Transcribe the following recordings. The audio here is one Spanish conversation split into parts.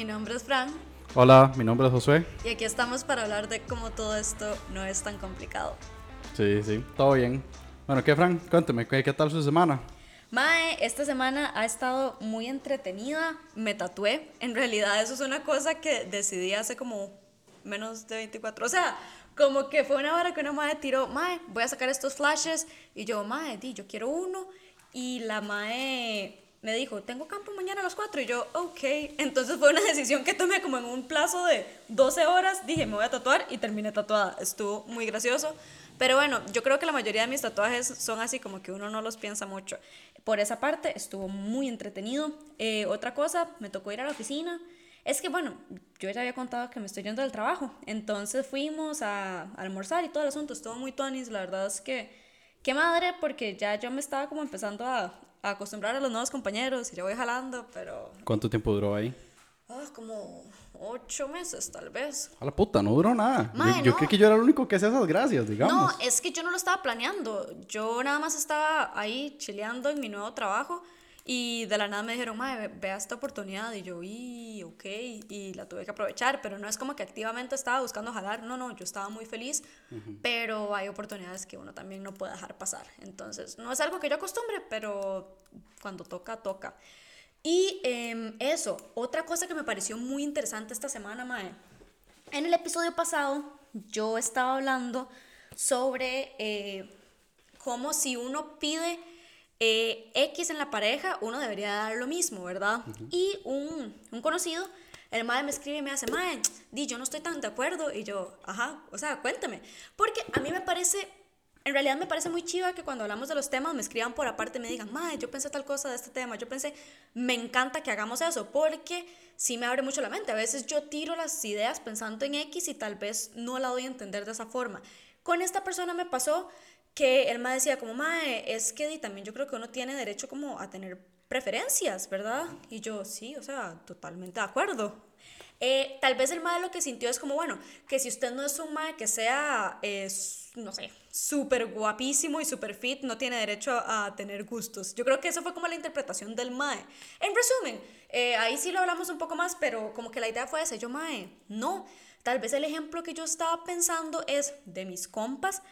mi nombre es Fran. Hola, mi nombre es Josué. Y aquí estamos para hablar de cómo todo esto no es tan complicado. Sí, sí, todo bien. Bueno, ¿qué, Fran? Cuénteme, ¿qué, qué tal su semana? Mae, esta semana ha estado muy entretenida. Me tatué. En realidad, eso es una cosa que decidí hace como menos de 24. O sea, como que fue una hora que una madre tiró, mae, voy a sacar estos flashes. Y yo, mae, di, yo quiero uno. Y la mae me dijo, tengo campo mañana a las 4 y yo, ok. Entonces fue una decisión que tomé como en un plazo de 12 horas. Dije, me voy a tatuar y terminé tatuada. Estuvo muy gracioso. Pero bueno, yo creo que la mayoría de mis tatuajes son así como que uno no los piensa mucho. Por esa parte estuvo muy entretenido. Eh, otra cosa, me tocó ir a la oficina. Es que bueno, yo ya había contado que me estoy yendo del trabajo. Entonces fuimos a, almorzar y todo el asunto. Estuvo muy tonis. La verdad es que, qué madre, porque ya yo me estaba como empezando a, a acostumbrar a los nuevos compañeros y ya voy jalando, pero... ¿Cuánto tiempo duró ahí? Ah, como ocho meses, tal vez. A la puta, no duró nada. Mae, yo yo no. creo que yo era el único que hacía esas gracias, digamos. No, es que yo no lo estaba planeando. Yo nada más estaba ahí chileando en mi nuevo trabajo y de la nada me dijeron, madre, vea esta oportunidad. Y yo, y, ok, y la tuve que aprovechar, pero no es como que activamente estaba buscando jalar. No, no, yo estaba muy feliz, pero hay oportunidades que uno también no puede dejar pasar. Entonces, no es algo que yo acostumbre, pero cuando toca, toca. Y em, eso, otra cosa que me pareció muy interesante esta semana, Mae. En el episodio pasado yo estaba hablando sobre eh, cómo si uno pide eh, X en la pareja, uno debería dar lo mismo, ¿verdad? Y un, un conocido, el madre me escribe y me hace, madre, di, yo no estoy tan de acuerdo. Y yo, ajá, o sea, cuéntame. Porque a mí me parece en realidad me parece muy chiva que cuando hablamos de los temas me escriban por aparte y me digan, madre, yo pensé tal cosa de este tema, yo pensé, me encanta que hagamos eso, porque sí me abre mucho la mente. A veces yo tiro las ideas pensando en X y tal vez no la doy a entender de esa forma. Con esta persona me pasó que él me decía como, madre, es que también yo creo que uno tiene derecho como a tener preferencias, ¿verdad? Y yo, sí, o sea, totalmente de acuerdo. Eh, tal vez el mae lo que sintió es como, bueno, que si usted no es un mae que sea, eh, no sé, súper guapísimo y súper fit, no tiene derecho a tener gustos. Yo creo que eso fue como la interpretación del mae. En resumen, eh, ahí sí lo hablamos un poco más, pero como que la idea fue esa, yo mae, no. Tal vez el ejemplo que yo estaba pensando es de mis compas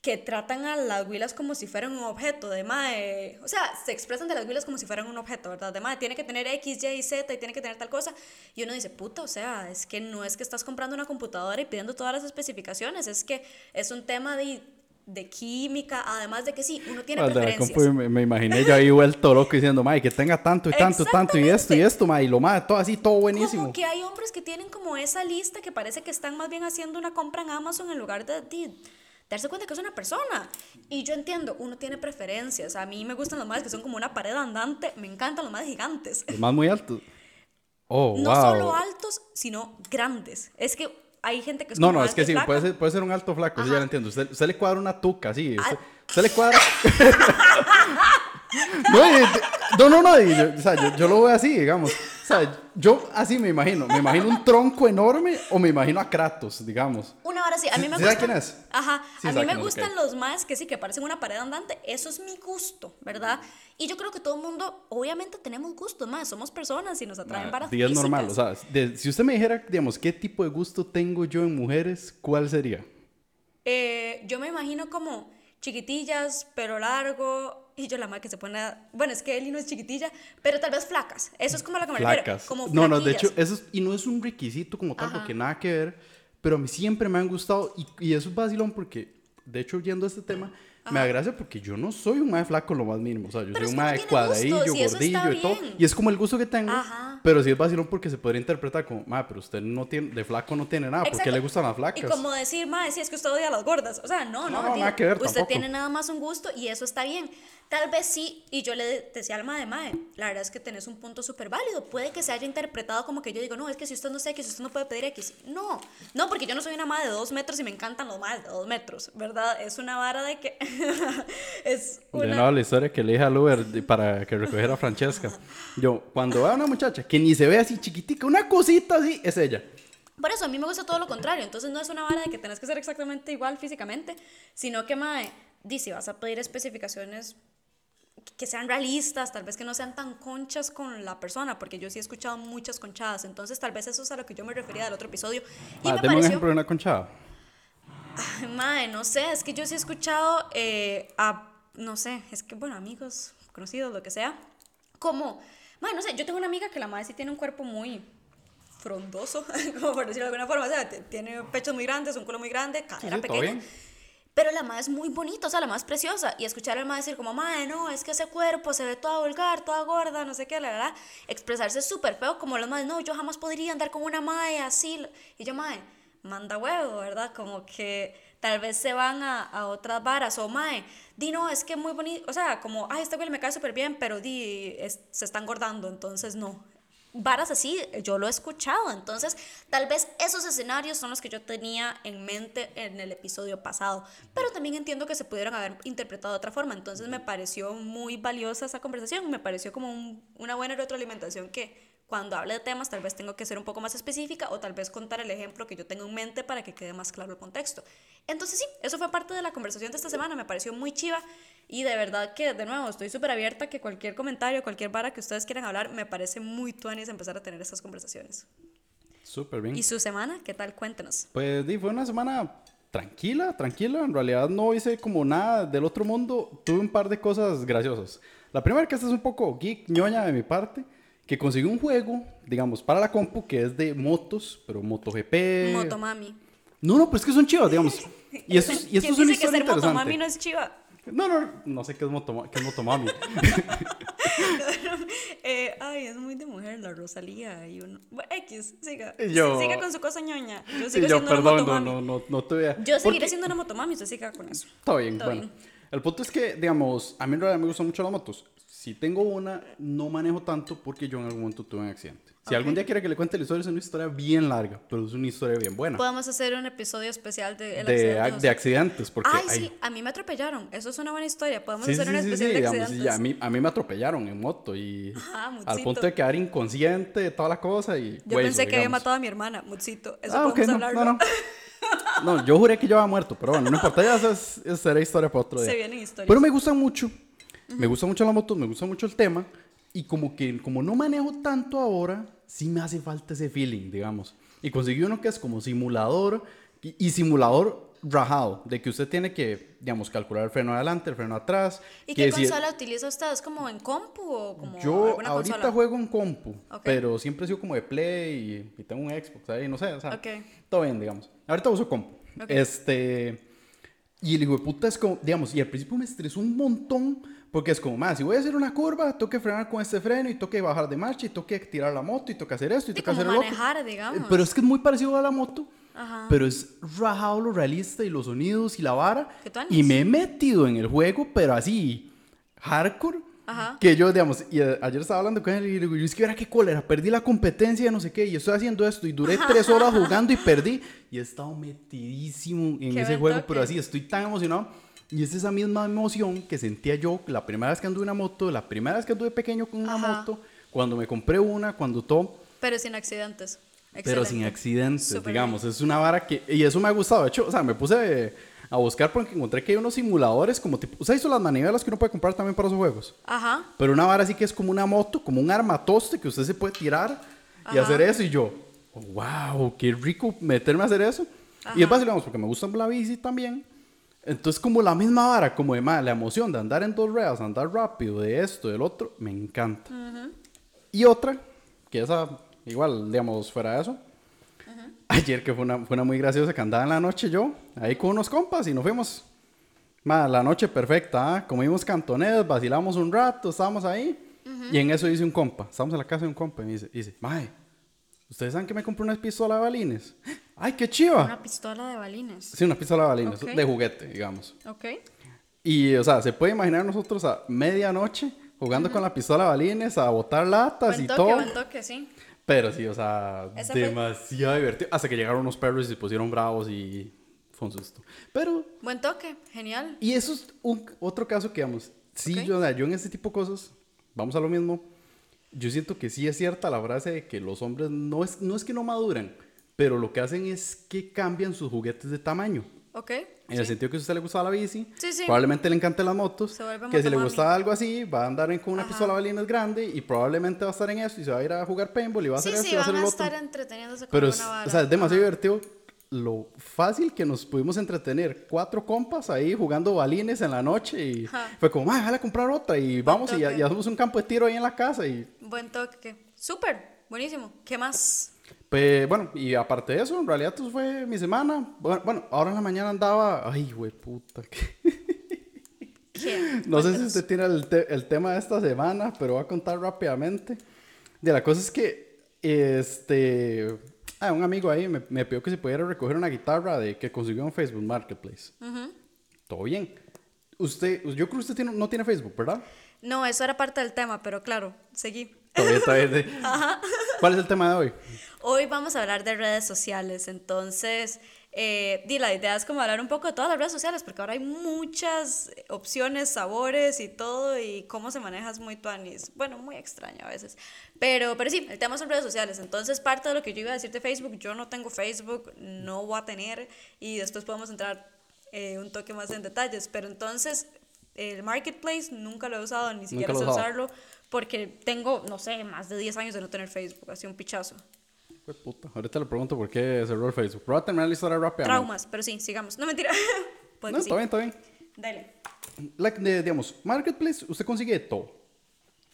que tratan a las huilas como si fueran un objeto, de mae, o sea, se expresan de las huilas como si fueran un objeto, ¿verdad? De mae, tiene que tener X, Y, Z y tiene que tener tal cosa. Y uno dice, puta, o sea, es que no es que estás comprando una computadora y pidiendo todas las especificaciones, es que es un tema de, de química, además de que sí, uno tiene Al preferencias. compu, me, me imaginé yo ahí vuelto loco diciendo, mae, que tenga tanto y tanto y tanto y esto y esto, mae, y lo mae, todo así, todo buenísimo. Como que hay hombres que tienen como esa lista que parece que están más bien haciendo una compra en Amazon en lugar de, de darse cuenta que es una persona. Y yo entiendo, uno tiene preferencias. A mí me gustan los más que son como una pared andante. Me encantan los más gigantes. Los más muy altos. Oh, No wow. solo altos, sino grandes. Es que hay gente que es No, no, es que sí, puede ser, puede ser un alto flaco, sí, ya lo entiendo. Usted, usted le cuadra una tuca, sí. Usted, usted le cuadra. no, no, no, no, y yo, o sea, yo, yo lo veo así, digamos. O sea, yo así me imagino. Me imagino un tronco enorme o me imagino a Kratos, digamos. Una hora sí, a mí ¿Sí- me sabe quién es? Ajá, Sí a mí me gustan los más que sí, que parecen una pared andante. Eso es mi gusto, ¿verdad? Y yo creo que todo el mundo, obviamente, tenemos gustos más. Somos personas y nos atraen varas Y es normal, o sea, de- si usted me dijera, digamos, qué tipo de gusto tengo yo en mujeres, ¿cuál sería? Eh, yo me imagino como chiquitillas, pelo largo, y yo la madre que se pone, a- bueno, es que Eli no es chiquitilla, pero tal vez flacas, eso es como lo que me refiero, como no, no, de hecho, eso es- y no es un requisito como tal, Ajá. porque nada que ver, pero a mí siempre me han gustado, y, y eso es vacilón porque, de hecho, yendo a este tema, me da gracia porque yo no soy un mae flaco lo más mínimo, o sea, yo Pero soy un mae cuadradillo, gordillo y todo, y es como el gusto que tengo, Ajá. Pero sí es vacilón porque se podría interpretar como, mae, pero usted no tiene, de flaco no tiene nada, ¿por qué Exacto. le gustan las flacas? Y como decir, madre, si es que usted odia a las gordas. O sea, no, no, No, no, tío, nada que ver, Usted tampoco. tiene nada más un gusto y eso está bien. Tal vez sí, y yo le decía al madre, madre, la verdad es que tenés un punto súper válido. Puede que se haya interpretado como que yo digo, no, es que si usted no sé X, usted no puede pedir X. No, no, porque yo no soy una madre de dos metros y me encantan los madres de dos metros, ¿verdad? Es una vara de que es De una... nuevo la historia que le dije al Uber de- para que recogiera a Francesca. Yo, cuando veo a una muchacha que ni se ve así chiquitica, una cosita así, es ella. Por eso a mí me gusta todo lo contrario. Entonces no es una vara de que tenés que ser exactamente igual físicamente, sino que, mae, di, si vas a pedir especificaciones, que sean realistas, tal vez que no sean tan conchas con la persona, porque yo sí he escuchado muchas conchadas, entonces tal vez eso es a lo que yo me refería del otro episodio. Y Ah, me deme un pareció, ejemplo de una conchada. Ay, mae, no sé, es que yo sí he escuchado eh, a, no sé, es que, bueno, amigos, conocidos, lo que sea, como, mae, no sé, yo tengo una amiga que la madre sí tiene un cuerpo muy frondoso, como por decirlo de alguna forma, o sea, tiene pechos muy grandes, un culo muy grande, cadera sí, pequeña. Pero la madre es muy bonita, o sea, la madre es preciosa. Y escuchar al madre decir como, madre, no, es que ese cuerpo se ve toda vulgar, toda gorda, no sé qué, la verdad. Expresarse súper feo, como las madres, no, yo jamás podría andar con una madre así. Y yo, madre, manda huevo, ¿verdad? Como que tal vez se van a, a otras varas. O, madre, di, no, es que muy bonito, o sea, como, ay, este güey me cae súper bien, pero di, es- se está engordando, entonces no varas así, yo lo he escuchado. Entonces, tal vez esos escenarios son los que yo tenía en mente en el episodio pasado. Pero también entiendo que se pudieran haber interpretado de otra forma. Entonces, me pareció muy valiosa esa conversación. Me pareció como un- una buena retroalimentación que cuando hable de temas, tal vez tengo que ser un poco más específica o tal vez contar el ejemplo que yo tengo en mente para que quede más claro el contexto. Entonces, sí, eso fue parte de la conversación de esta semana. Me pareció muy chiva. Y de verdad que, de nuevo, estoy súper abierta que cualquier comentario, cualquier vara que ustedes quieran hablar, me parece muy tuanis empezar a tener estas conversaciones. Súper bien. ¿Y su semana? ¿Qué tal? Cuéntenos. Pues di, fue una semana tranquila, tranquila. En realidad no hice como nada del otro mundo. Tuve un par de cosas graciosas. La primera que esta es un poco geek, ñoña de mi parte, que conseguí un juego, digamos, para la compu que es de motos, pero MotoGP. Motomami. No, no, pero es que son chivas, digamos. Y eso, es- y eso ¿Quién es una dice que ser motomami no es chiva? No, no, no sé qué es, motoma- qué es motomami. Eh, ay, es muy de mujer la Rosalía y uno... Bueno, X, siga. Yo- Siga con su cosa ñoña. Yo sigo yo, siendo una perdón, no, motomami. no, no, no te voy a... Yo seguiré porque- siendo una motomami, usted siga con eso. Está bien, Todo bueno. bien. El punto es que, digamos, a mí en realidad me gustan mucho las motos. Si tengo una, no manejo tanto porque yo en algún momento tuve un accidente. Si algún día quiere que le cuente la historia, es una historia bien larga, pero es una historia bien buena. Podemos hacer un episodio especial de el de, accidente ac- José. de accidentes, porque... Ay, ay, sí, a mí me atropellaron. Eso es una buena historia. Podemos Sí, hacer sí, un sí, sí, especial de digamos, accidentes. a, mí, a mí me atropellaron en moto y Ajá, al punto de quedar inconsciente, toda la cosa y Yo hueso, pensé que había digamos. matado a mi hermana, Mutsito. Eso Ah, podemos no, hablarlo. no, no. No, yo juré que yo había muerto, pero bueno, no importa, ya esa, es- esa será historia para otro día. Se vienen historias. Pero me gusta mucho, me gusta mucho la moto, me gusta mucho el tema y como que como no manejo tanto ahora, sí me hace falta ese feeling, digamos. Y conseguí uno que es como simulador y, y simulador rajado, de que usted tiene que, digamos, calcular el freno adelante, el freno atrás. ¿Y qué si- consola utiliza usted? ¿Es como en compu o como Yo alguna ahorita consola? juego en compu, Ok. pero siempre he sido como de Play y, y tengo un Xbox ahí, no sé, o sea, Ok. todo bien, digamos. Ahorita uso compu. Ok. Este, y el hijo de puta es como, digamos, y al principio me estresó un montón, porque es como, más, si voy a hacer una curva, tengo que frenar con este freno y tengo que bajar de marcha y tengo que tirar la moto y tengo que hacer esto y tengo que hacer el otro. manejar, digamos. Pero es que es muy parecido a la moto. Ajá. Pero es rajado lo realista y los sonidos y la vara. Y me he metido en el juego, pero así, hardcore. Ajá. Que yo, digamos, y eh, ayer estaba hablando con él y le digo, yo es que era qué cólera, perdí la competencia, no sé qué, y estoy haciendo esto, y duré tres horas jugando y perdí, y he estado metidísimo en Qué ese juego, toque. pero así, estoy tan emocionado. Y es esa misma emoción que sentía yo la primera vez que anduve en una moto, la primera vez que anduve pequeño con una Ajá. moto, cuando me compré una, cuando todo, Pero sin accidentes. pero sin Excelente. accidentes, Súper digamos. Es una vara que. Y eso me ha gustado. De hecho, o sea, me puse a buscar porque encontré que hay unos simuladores como tipo. ¿Usted hizo las manivelas que uno puede comprar también para esos juegos? Ajá. Pero una vara así que es como una moto, como un armatoste que usted se puede tirar y Ajá. hacer eso. Y yo, wow, qué rico meterme a hacer eso. Y es Ajá. fácil, digamos, porque me gusta la bici también. Entonces, como la misma vara, como de más, la emoción de andar en dos ruedas, andar rápido, de esto, del otro, me encanta. Y otra, que esa, igual, digamos, fuera de eso. Ayer, que fue una, fue una muy graciosa, que andaba en la noche yo, ahí con unos compas y nos fuimos. Ma, la noche perfecta, ¿ah? comimos cantonedas, vacilamos un rato, estábamos ahí. Y en eso dice un compa, estamos en la casa de un compa y me dice, dice, Mae, ¿ustedes saben que me compré una pistola de balines? ¡Ay, qué chiva! Una pistola de balines. Sí, una pistola de balines, Ok. de juguete, digamos. Ok. Y, o sea, se puede imaginar nosotros a medianoche jugando con la pistola de balines, a botar latas Buen y toque, todo. buen toque, sí. Pero sí, o sea, Esa fue- demasiado divertido. Hasta que llegaron unos perros y se pusieron bravos y fue un susto. Pero, Buen toque, genial. y eso es un, otro caso que, digamos, sí, Ok. yo, o sea, yo en este tipo de cosas, vamos a lo mismo, yo siento que sí es cierta la frase de que los hombres no es, no es que no maduran, pero lo que hacen es que cambian sus juguetes de tamaño. Ok. En el sí. sentido que si a usted le gustaba la bici, Sí, sí. probablemente le encanten las motos. Se Que si le gustaba algo así, va a andar en- con una Ajá. pistola balines grande y probablemente va a estar en eso y se va a ir a jugar paintball y va a hacer sí, y va a hacer el a otro. estar entreteniéndose con Pero alguna vara. o sea, es demasiado Ajá. divertido lo fácil que nos pudimos entretener. Cuatro compas ahí jugando balines en la noche y Ajá. fue como, "Mae, déjale comprar otra y vamos y, y hacemos un campo de tiro ahí en la casa y Buen toque. Súper, buenísimo. ¿Qué más? Pues bueno, y aparte de eso, en realidad eso fue mi semana. Bueno, bueno, ahora en la mañana andaba. Ay, güey, puta. ¿Qué? No sé si usted tiene el, te- el tema de esta semana, pero voy a contar rápidamente. De la cosa es que, este. ah, un amigo ahí me, me pidió que se pudiera recoger una guitarra de que consiguió en Facebook Marketplace. Ujú. Todo bien. Usted, yo creo que usted tiene- no tiene Facebook, ¿verdad? No, eso era parte del tema, pero claro, seguí. Todavía está bien, sí. ¿Cuál es el tema de hoy? Hoy vamos a hablar de redes sociales, entonces, eh, la idea es como hablar un poco de todas las redes sociales, porque ahora hay muchas opciones, sabores y todo, y cómo se maneja es muy tuanis. Bueno, muy extraño a veces. Pero, pero sí, el tema son redes sociales, entonces parte de lo que yo iba a decir de Facebook, yo no tengo Facebook, no voy a tener, y después podemos entrar eh, un toque más en detalles, pero entonces... El marketplace nunca lo he usado, ni siquiera sé usarlo, porque tengo, no sé, más de 10 años de no tener Facebook, así un pichazo. Fue puta. Ahorita le pregunto por qué cerró el Facebook. Pero voy a terminar la historia rápidamente. Traumas, pero sí, sigamos. No, mentira. Puede No, que sí. está bien, está bien. Dale. Like, de- digamos, Marketplace, usted consigue de todo.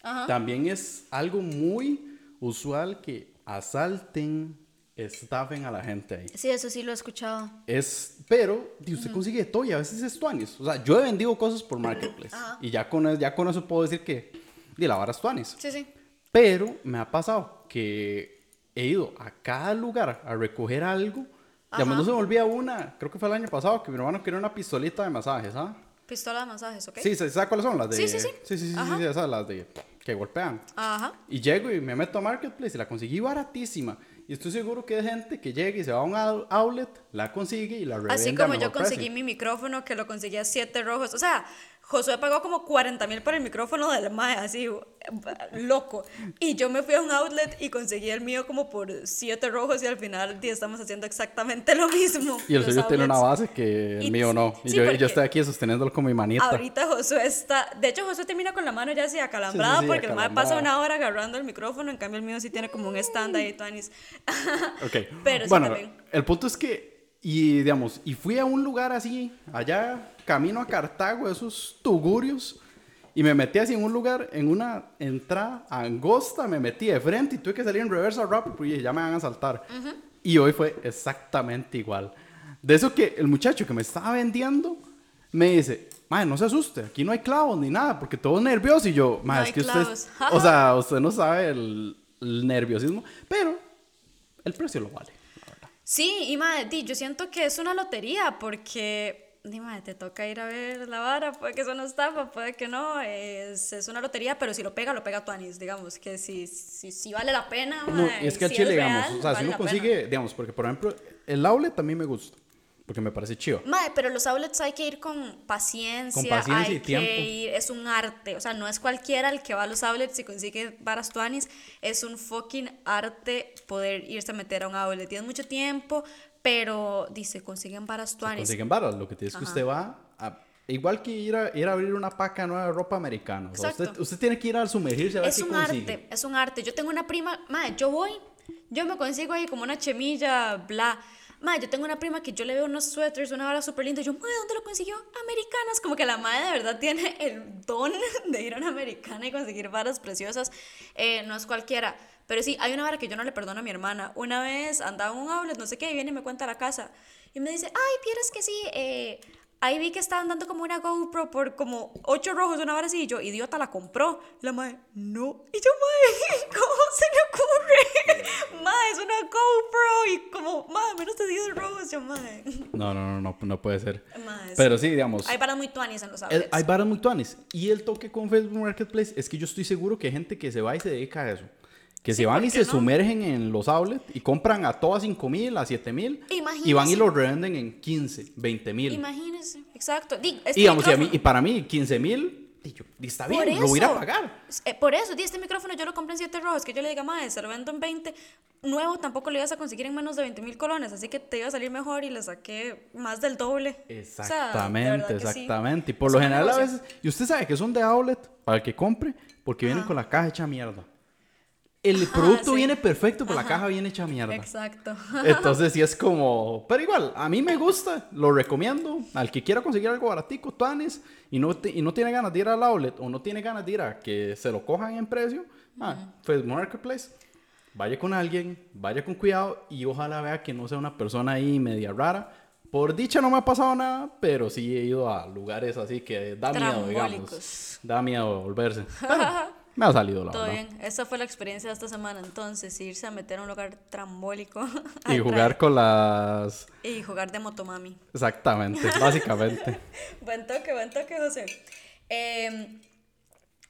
Ajá. También es algo muy usual que asalten, estafen a la gente ahí. Sí, eso sí lo he escuchado. Es, pero usted consigue de todo y a veces es tuanis. O sea, yo he vendido cosas por Marketplace. Ajá. Y ya con, ya con eso puedo decir que di, la vara es tuanis. Sí, sí. Pero me ha pasado que he ido a cada lugar a recoger algo. Digamos, Ajá. no se me olvida una, creo que fue el año pasado, que mi hermano quería una pistolita de masaje, ¿sabes? Pistola de masajes, ¿ok? Sí, ¿sabes cuáles son? Las de... Sí, sí, sí. Sí, sí, sí, sí, esas, las de que golpean. Ajá. Y llego y me meto a Marketplace y la conseguí baratísima. Y estoy seguro que hay gente que llega y se va a un out- outlet, la consigue y la revende Así como yo conseguí precio. mi micrófono que lo conseguí a 7 rojos. O sea, Josué pagó como 40 mil por el micrófono del MAE, así, loco. Y yo me fui a un outlet y conseguí el mío como por 7 rojos y al final estamos haciendo exactamente lo mismo. Y el suyo tiene una base que el Y- mío no. Y sí, yo, yo estoy aquí sosteniéndolo con mi manita. Ahorita Josué está. De hecho, Josué termina con la mano ya así acalambrada Sí, sí, sí, porque el mae pasa acalambrada. una hora agarrando el micrófono. En cambio, el mío sí tiene como un stand ahí, Tuanis. Ok. Pero sí bueno, también. el punto es que, y digamos, y fui a un lugar así, allá, camino a Cartago, esos tugurios, y me metí así en un lugar, en una entrada angosta, me metí de frente y tuve que salir en reversa rápido porque ya me van a saltar. Y hoy fue exactamente igual. De eso que el muchacho que me estaba vendiendo me dice, Mae, no se asuste, aquí no hay clavos ni nada, porque todo es nervioso. Y yo, Mae, No es que usted, clavos. o sea, usted no sabe el, el nerviosismo, pero el precio lo vale. Sí, y madre, di, yo siento que es una lotería porque, di, madre, te toca ir a ver la vara, puede que eso no estafa, puede que no, es, es una lotería, pero si lo pega, lo pega Tuanis, digamos, que si, si, si vale la pena, No, mae, y es que si chile, real, digamos, o sea, vale si uno la pena. consigue, digamos, porque por ejemplo, el outlet a mí me gusta, porque me parece chido. Mae, pero los outlets hay que ir con paciencia, Con paciencia hay y tiempo. que ir, es un arte, o sea, no es cualquiera el que va a los outlets y consigue varas tuanis, es un fucking arte poder irse a meter a un outlet, tienes mucho tiempo, pero dice, consiguen varas tuanis. Consiguen varas, lo que tiene es que usted va a, igual que ir a, ir a abrir una paca nueva de ropa americana. O sea, usted, usted tiene que ir a sumergirse a ver Es qué un consigue. arte, es un arte. Yo tengo una prima, madre, yo voy, yo me consigo ahí como una chemilla, bla. Madre, yo tengo una prima que yo le veo unos suéteres, una vara súper linda. y Yo, madre, ¿dónde lo consiguió? Americanas. Como que la madre de verdad tiene el don de ir a una americana y conseguir varas preciosas. Eh, no es cualquiera. Pero sí, hay una vara que yo no le perdono a mi hermana. Una vez andaba un outlet, no sé qué, y viene y me cuenta la casa. Y me dice, ay, vieras que sí, eh, Ahí vi que estaban dando como una GoPro por como 8 rojos, una vara así. Y yo, idiota, la compró. Y la madre, no. Y yo, madre, ¿cómo se le ocurre? Madre, es una GoPro. Y como, madre, menos de 10 rojos. Yo, madre. No, no, no, no, no puede ser. Madre, Pero sí, digamos, Hay varas muy tuanis en los el- outlets. hay varas muy tuanes. Y el toque con Facebook Marketplace es que yo estoy seguro que hay gente que se va y se dedica a eso. Que Sí, se van ¿por y se no? sumergen en los outlets y compran a todas 5 mil, a 7 mil. Y van y los revenden en 15, 20 mil. Imagínense, exacto. Di, este Y, digamos, y, a mí, y para mí, 15 mil Y yo, "Y está bien, lo voy a ir a eso. pagar. Eh, por eso, di, este micrófono yo lo compré en 7 rojos, que yo le diga, madre, se lo vendo en 20. Nuevo tampoco lo ibas a conseguir en menos de 20 mil colones, así que te iba a salir mejor y le saqué más del doble. O sea, Exactamente, sí. exactamente. Y por Es lo general a negocio. veces, y usted sabe que son de outlet para el que compre, porque vienen Ajá. con la caja hecha mierda. El producto sí. viene perfecto, pero la caja viene hecha mierda. Exacto. Entonces sí es como, pero igual, a mí me gusta, lo recomiendo, al que quiera conseguir algo baratico, tuanes, y no, te- y no tiene ganas de ir al outlet o no tiene ganas de ir a que se lo cojan en precio, ah, pues Marketplace, vaya con alguien, vaya con cuidado y ojalá vea que no sea una persona ahí media rara. Por dicha no me ha pasado nada, pero sí he ido a lugares así que da miedo, digamos. Da miedo volverse. Pero me ha salido la Todo verdad. bien. Esa fue la experiencia de esta semana, entonces, irse a meter a un lugar trambólico. Y jugar con las... Y jugar de motomami. Exactamente, básicamente. buen toque, buen toque, José. Eh,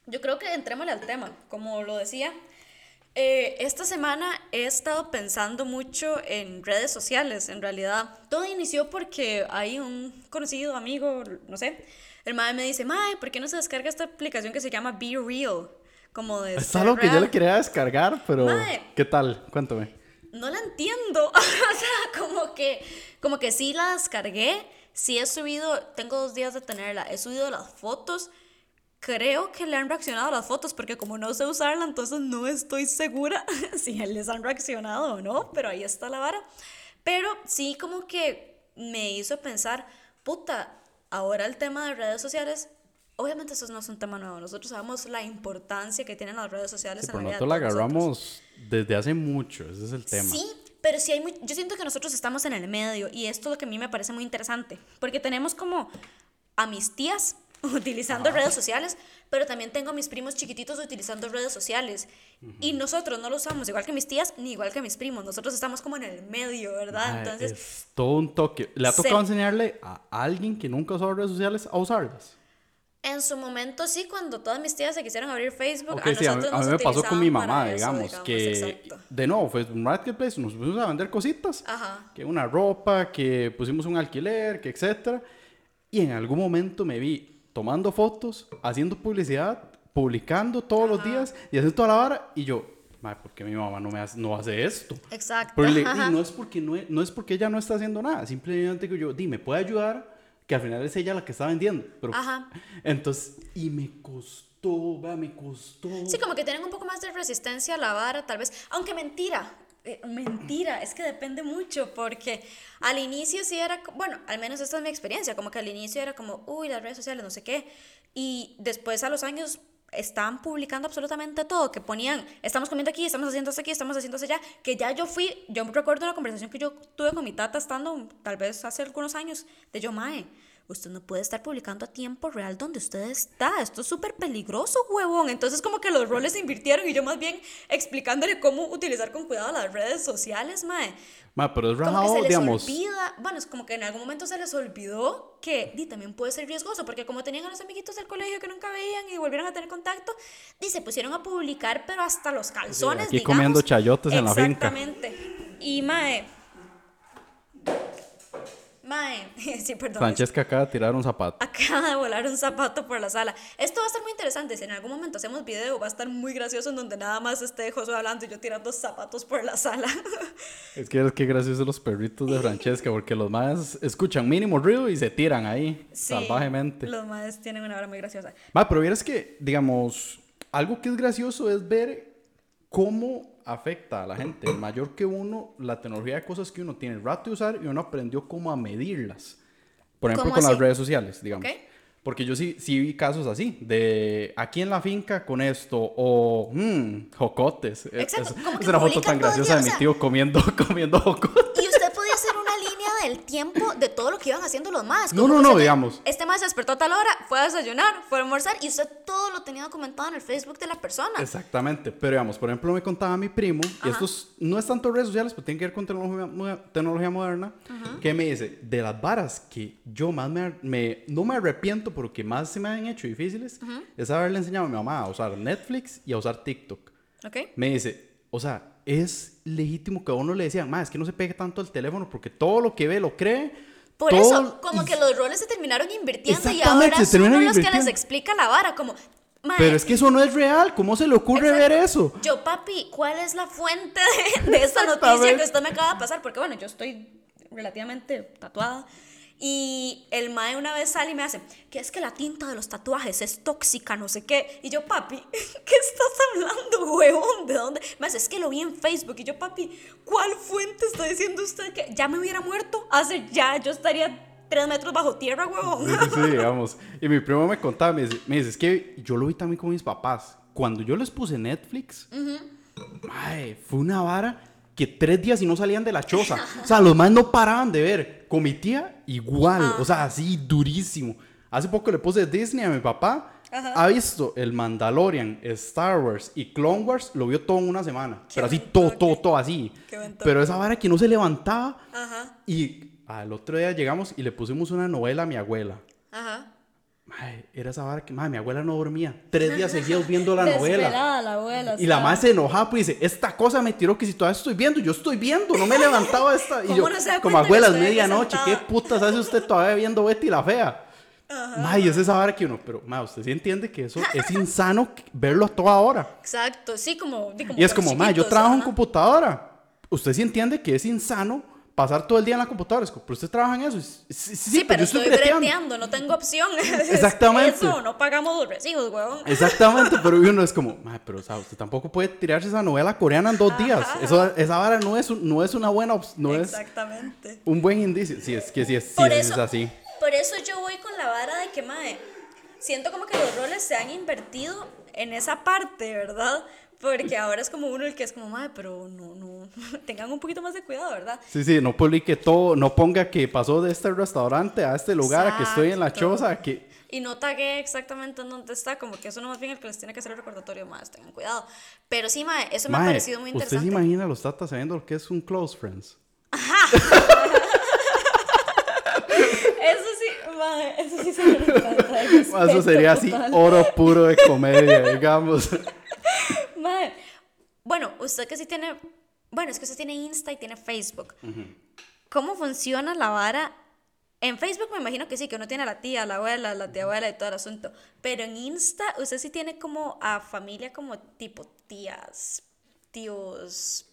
yo creo que entrémosle al tema. Como lo decía, eh, esta semana he estado pensando mucho en redes sociales, en realidad. Todo inició porque hay un conocido amigo, no sé, el madre me dice, mae, ¿por qué no se descarga esta aplicación que se llama Be Real? Como de... Es algo que yo le quería descargar, pero Mae. ¿qué tal? Cuéntame. no la entiendo. o sea, como que, como que sí la descargué, sí he subido, tengo dos días de tenerla, he subido las fotos. Creo que le han reaccionado a las fotos porque como no sé usarla, entonces no estoy segura si les han reaccionado o no, pero ahí está la vara. Pero sí como que me hizo pensar, puta, ahora el tema de redes sociales, obviamente eso no es un tema nuevo, nosotros sabemos la importancia que tienen las redes sociales Sí, en la vida nosotros la nosotros. agarramos desde hace mucho, ese es el tema. Sí, pero sí hay muy, yo siento que nosotros estamos en el medio y esto es lo que a mí me parece muy interesante, porque tenemos como a mis tías utilizando redes sociales, pero también tengo a mis primos chiquititos utilizando redes sociales y nosotros no lo usamos igual que mis tías ni igual que mis primos, nosotros estamos como en el medio, ¿verdad? Mae, Entonces, es todo un toque. ¿Le ha se- tocado enseñarle a alguien que nunca usó redes sociales a usarlas? En su momento sí, cuando todas mis tías se quisieron abrir Facebook, Ok, a sí, a mí, nosotros a mí nos me pasó con mi mamá, eso, digamos, que exacto. de nuevo fue un marketplace, nos pusimos a vender cositas, Ajá. que una ropa, que pusimos un alquiler, que etcétera, y en algún momento me vi tomando fotos, haciendo publicidad, publicando todos los días y haciendo toda la vara, y yo, "Mae, ¿por qué mi mamá no me hace, no hace esto? Exacto. Porque le- ajá. y no es porque no, no es porque ella no está haciendo nada, simplemente que yo, di, me puede ayudar, que al final es ella la que está vendiendo. Pero, Ajá. Entonces, y me costó, va, me costó. Sí, como que tienen un poco más de resistencia a la vara, tal vez. Aunque mentira. eh, mentira, es que depende mucho porque al inicio sí era, bueno, al menos esta es mi experiencia, como que al inicio era como, uy, las redes sociales, no sé qué, y después a los años estaban publicando absolutamente todo, que ponían, estamos comiendo aquí, estamos haciendo esto aquí, estamos haciendo esto allá, que ya yo fui, yo recuerdo una conversación que yo tuve con mi tata estando tal vez hace algunos años, de yo, mae, usted no puede estar publicando a tiempo real donde usted está. Esto es súper peligroso, huevón. Entonces como que los roles se invirtieron y yo más bien explicándole cómo utilizar con cuidado las redes sociales, mae. Ma, pero es Como que rajado, se les digamos. olvida, bueno, es como que en algún momento se les olvidó que di, también puede ser riesgoso, porque como tenían a los amiguitos del colegio que nunca veían y volvieron a tener contacto, di, se pusieron a publicar, pero hasta los calzones, aquí digamos. comiendo chayotes en la finca. Exactamente. Y mae, mae, sí, perdón. Francesca acaba de tirar un zapato. Acaba de volar un zapato por la sala. Esto va a estar muy interesante. Si en algún momento hacemos video, va a estar muy gracioso en donde nada más esté Josué hablando y yo tirando zapatos por la sala. Es que es que graciosos los perritos de Francesca, porque los más escuchan mínimo ruido y se tiran ahí Sí, salvajemente. Los madres tienen una hora muy graciosa. Ma, pero vieras que, digamos, algo que es gracioso es ver cómo afecta a la gente mayor que uno la tecnología de cosas que uno tiene rato de usar y uno aprendió cómo a medirlas. Por ejemplo, ¿Cómo con las así? redes sociales, digamos. Ok. Porque yo sí, sí vi casos así, de aquí en la finca con esto, o mmm, jocotes. Es- Exacto, Es, es una foto tan el graciosa de mi tío comiendo, comiendo jocotes. Y usted podía hacer una línea del tiempo de todo lo que iban haciendo los más. No, no, no, digamos. Este más se despertó a tal hora, fue a desayunar, fue a almorzar y usted todo lo tenía documentado en el Facebook de la persona. Exactamente, pero digamos, por ejemplo, me contaba mi primo, y esto es- no es tanto redes sociales, pero tiene que ver con tecnología, tecnología moderna, que me dice, de las varas que yo más me, me- no me arrepiento, pero que más se me han hecho difíciles, es haberle enseñado a mi mamá a usar Netflix y a usar TikTok. ¿Ok? Me dice, o sea, es legítimo que a uno le decían, más es que no se pegue tanto al teléfono porque todo lo que ve lo cree, Por todo- eso, como que los roles se terminaron invirtiendo y ahora son los que les explica la vara, como... "Mae, Pero es que eso no es real. ¿Cómo se le ocurre Exacto. ver eso? Yo, papi, ¿cuál es la fuente de, de esta noticia que usted me acaba de pasar? Porque bueno, yo estoy relativamente tatuada. Y el mae una vez sale y me hace, que es que la tinta de los tatuajes es tóxica, no sé qué. Y yo, papi, ¿qué estás hablando, huevón? ¿De dónde? Me hace, es que lo vi en Facebook. Y yo, papi, ¿cuál fuente está diciendo usted que ya me hubiera muerto? Hace ya, yo estaría tres metros bajo tierra, huevón. Sí, sí, digamos. Y mi primo me contaba, me dice, me dice, es que yo lo vi también con mis papás. Cuando yo les puse Netflix, mae, fue una vara que tres días y no salían de la choza. O sea, los más no paraban de ver. Con mi tía, igual. O sea, así, durísimo. Hace poco le puse Disney a mi papá. Ha visto el Mandalorian, Star Wars y Clone Wars, lo vio todo en una semana. pero así, todo, todo, todo así. Pero esa vara que no se levantaba. Ajá, Y al otro día llegamos y le pusimos una novela a mi abuela. ajá. Mae, era esa vara que, mae, mi abuela no dormía. Tres días seguidos viendo la novela. La abuela. Y la madre se enojaba, pues dice, esta cosa me tiró que si todavía estoy viendo, yo estoy viendo, no me he levantado esta. Y ¿Cómo yo, no como cuenta que abuela, es estoy aquí medianoche, ¿qué putas hace usted todavía viendo Betty la fea? Mae, es esa vara que uno, pero, mae, usted sí entiende que eso es insano verlo a toda hora. Exacto, sí, como. di Y es como, mae, yo trabajo en ajá. computadora. Usted sí entiende que es insano pasar todo el día en la computadora. Es como, pero usted trabaja en eso. Sí, sí, sí, Sí, pero yo estoy breteando. breteando, no tengo opción. Es Exactamente. Eso, no pagamos los recibos, huevón. Exactamente, pero uno es como, "Mae, pero o sea, usted tampoco puede tirarse esa novela coreana en dos días. Eso, esa vara no es, no es una buena opción, no es Exactamente. un buen indicio. Sí, es que sí es, sí Por es eso, así. por eso yo voy con la vara de que, mae, siento como que los roles se han invertido en esa parte, ¿verdad? Porque ahora es como uno el que es como, mae, pero no, no, tengan un poquito más de cuidado, ¿verdad? Sí, sí, no publique todo, no ponga que pasó de este restaurante a este lugar, a que estoy en la choza, a que... Y no tagué exactamente en dónde está, como que eso no más bien el que les tiene que hacer el recordatorio, más tengan cuidado. Pero sí, mae, eso me ha parecido muy ¿Usted interesante. se imagina a los tatas sabiendo lo que es un close friends? Eso sí, mae, eso sí se me Eso sería así, oro puro de comedia, digamos. Bueno, usted que sí tiene. Bueno, es que usted tiene Insta y tiene Facebook. ¿Cómo funciona la vara? En Facebook me imagino que sí, que uno tiene a la tía, a la abuela, a la tía abuela y todo el asunto. Pero en Insta, usted sí tiene como a familia como tipo tías, tíos,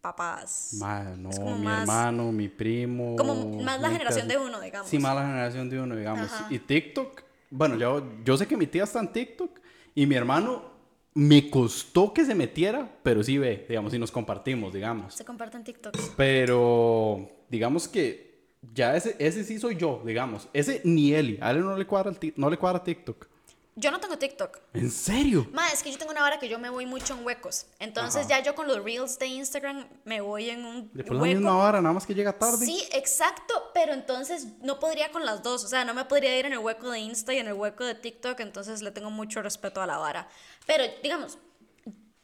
papás. Mae, no, mi más- hermano, mi primo. Como más la generación de uno, digamos. Sí, más la generación de uno, digamos. Ajá. Y TikTok, bueno, yo, yo sé que mi tía está en TikTok y mi hermano me costó que se metiera, pero sí ve, digamos, y nos compartimos, digamos. Se comparten TikTok. Pero digamos que ya ese, ese sí soy yo, digamos. Ese ni Eli, a él no le cuadra, el no le cuadra TikTok. Yo no tengo TikTok. ¿En serio? Ma, es que yo tengo una vara que yo me voy mucho en huecos. Entonces ya yo con los reels de Instagram me voy en un Después la hueco. misma vara, nada más que llega tarde. Sí, exacto, pero entonces no podría con las dos, o sea, no me podría ir en el hueco de Insta y en el hueco de TikTok, entonces le tengo mucho respeto a la vara. Pero, digamos,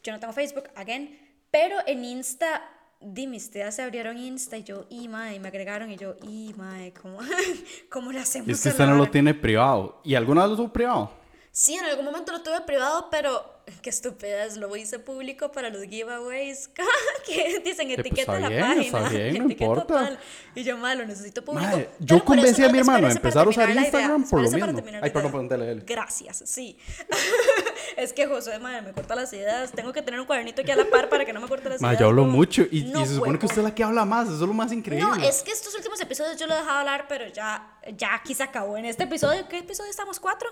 yo no tengo Facebook, again, pero en Insta, di, mis tías se abrieron Insta y yo, y mae, me agregaron y yo, y mae, ¿cómo, ¿cómo le hacemos Es que usted la no lo tiene privado. ¿Y alguna vez lo tuvo privado? Sí, en algún momento lo tuve privado, pero qué estupidez, lo hice público para los giveaways. que dicen pues, etiqueta está la bien, página. está bien, no importa. tal. Y yo, malo, necesito público. Pero yo convencí a mi hermano a empezar a usar Instagram por lo mismo. Ay, perdón, idea. perdón, dele, dele. Gracias, sí. es que José, madre, me corta las ideas. Tengo que tener un cuadernito aquí a la par para que no me corte las Ma, ideas. yo hablo huevón. mucho y, y No, se supone que usted es la que habla más, eso es lo más increíble. No, es que estos últimos episodios yo lo he dejado hablar, pero ya, ya aquí se acabó. En este episodio, ¿qué episodio estamos? ¿Cuatro?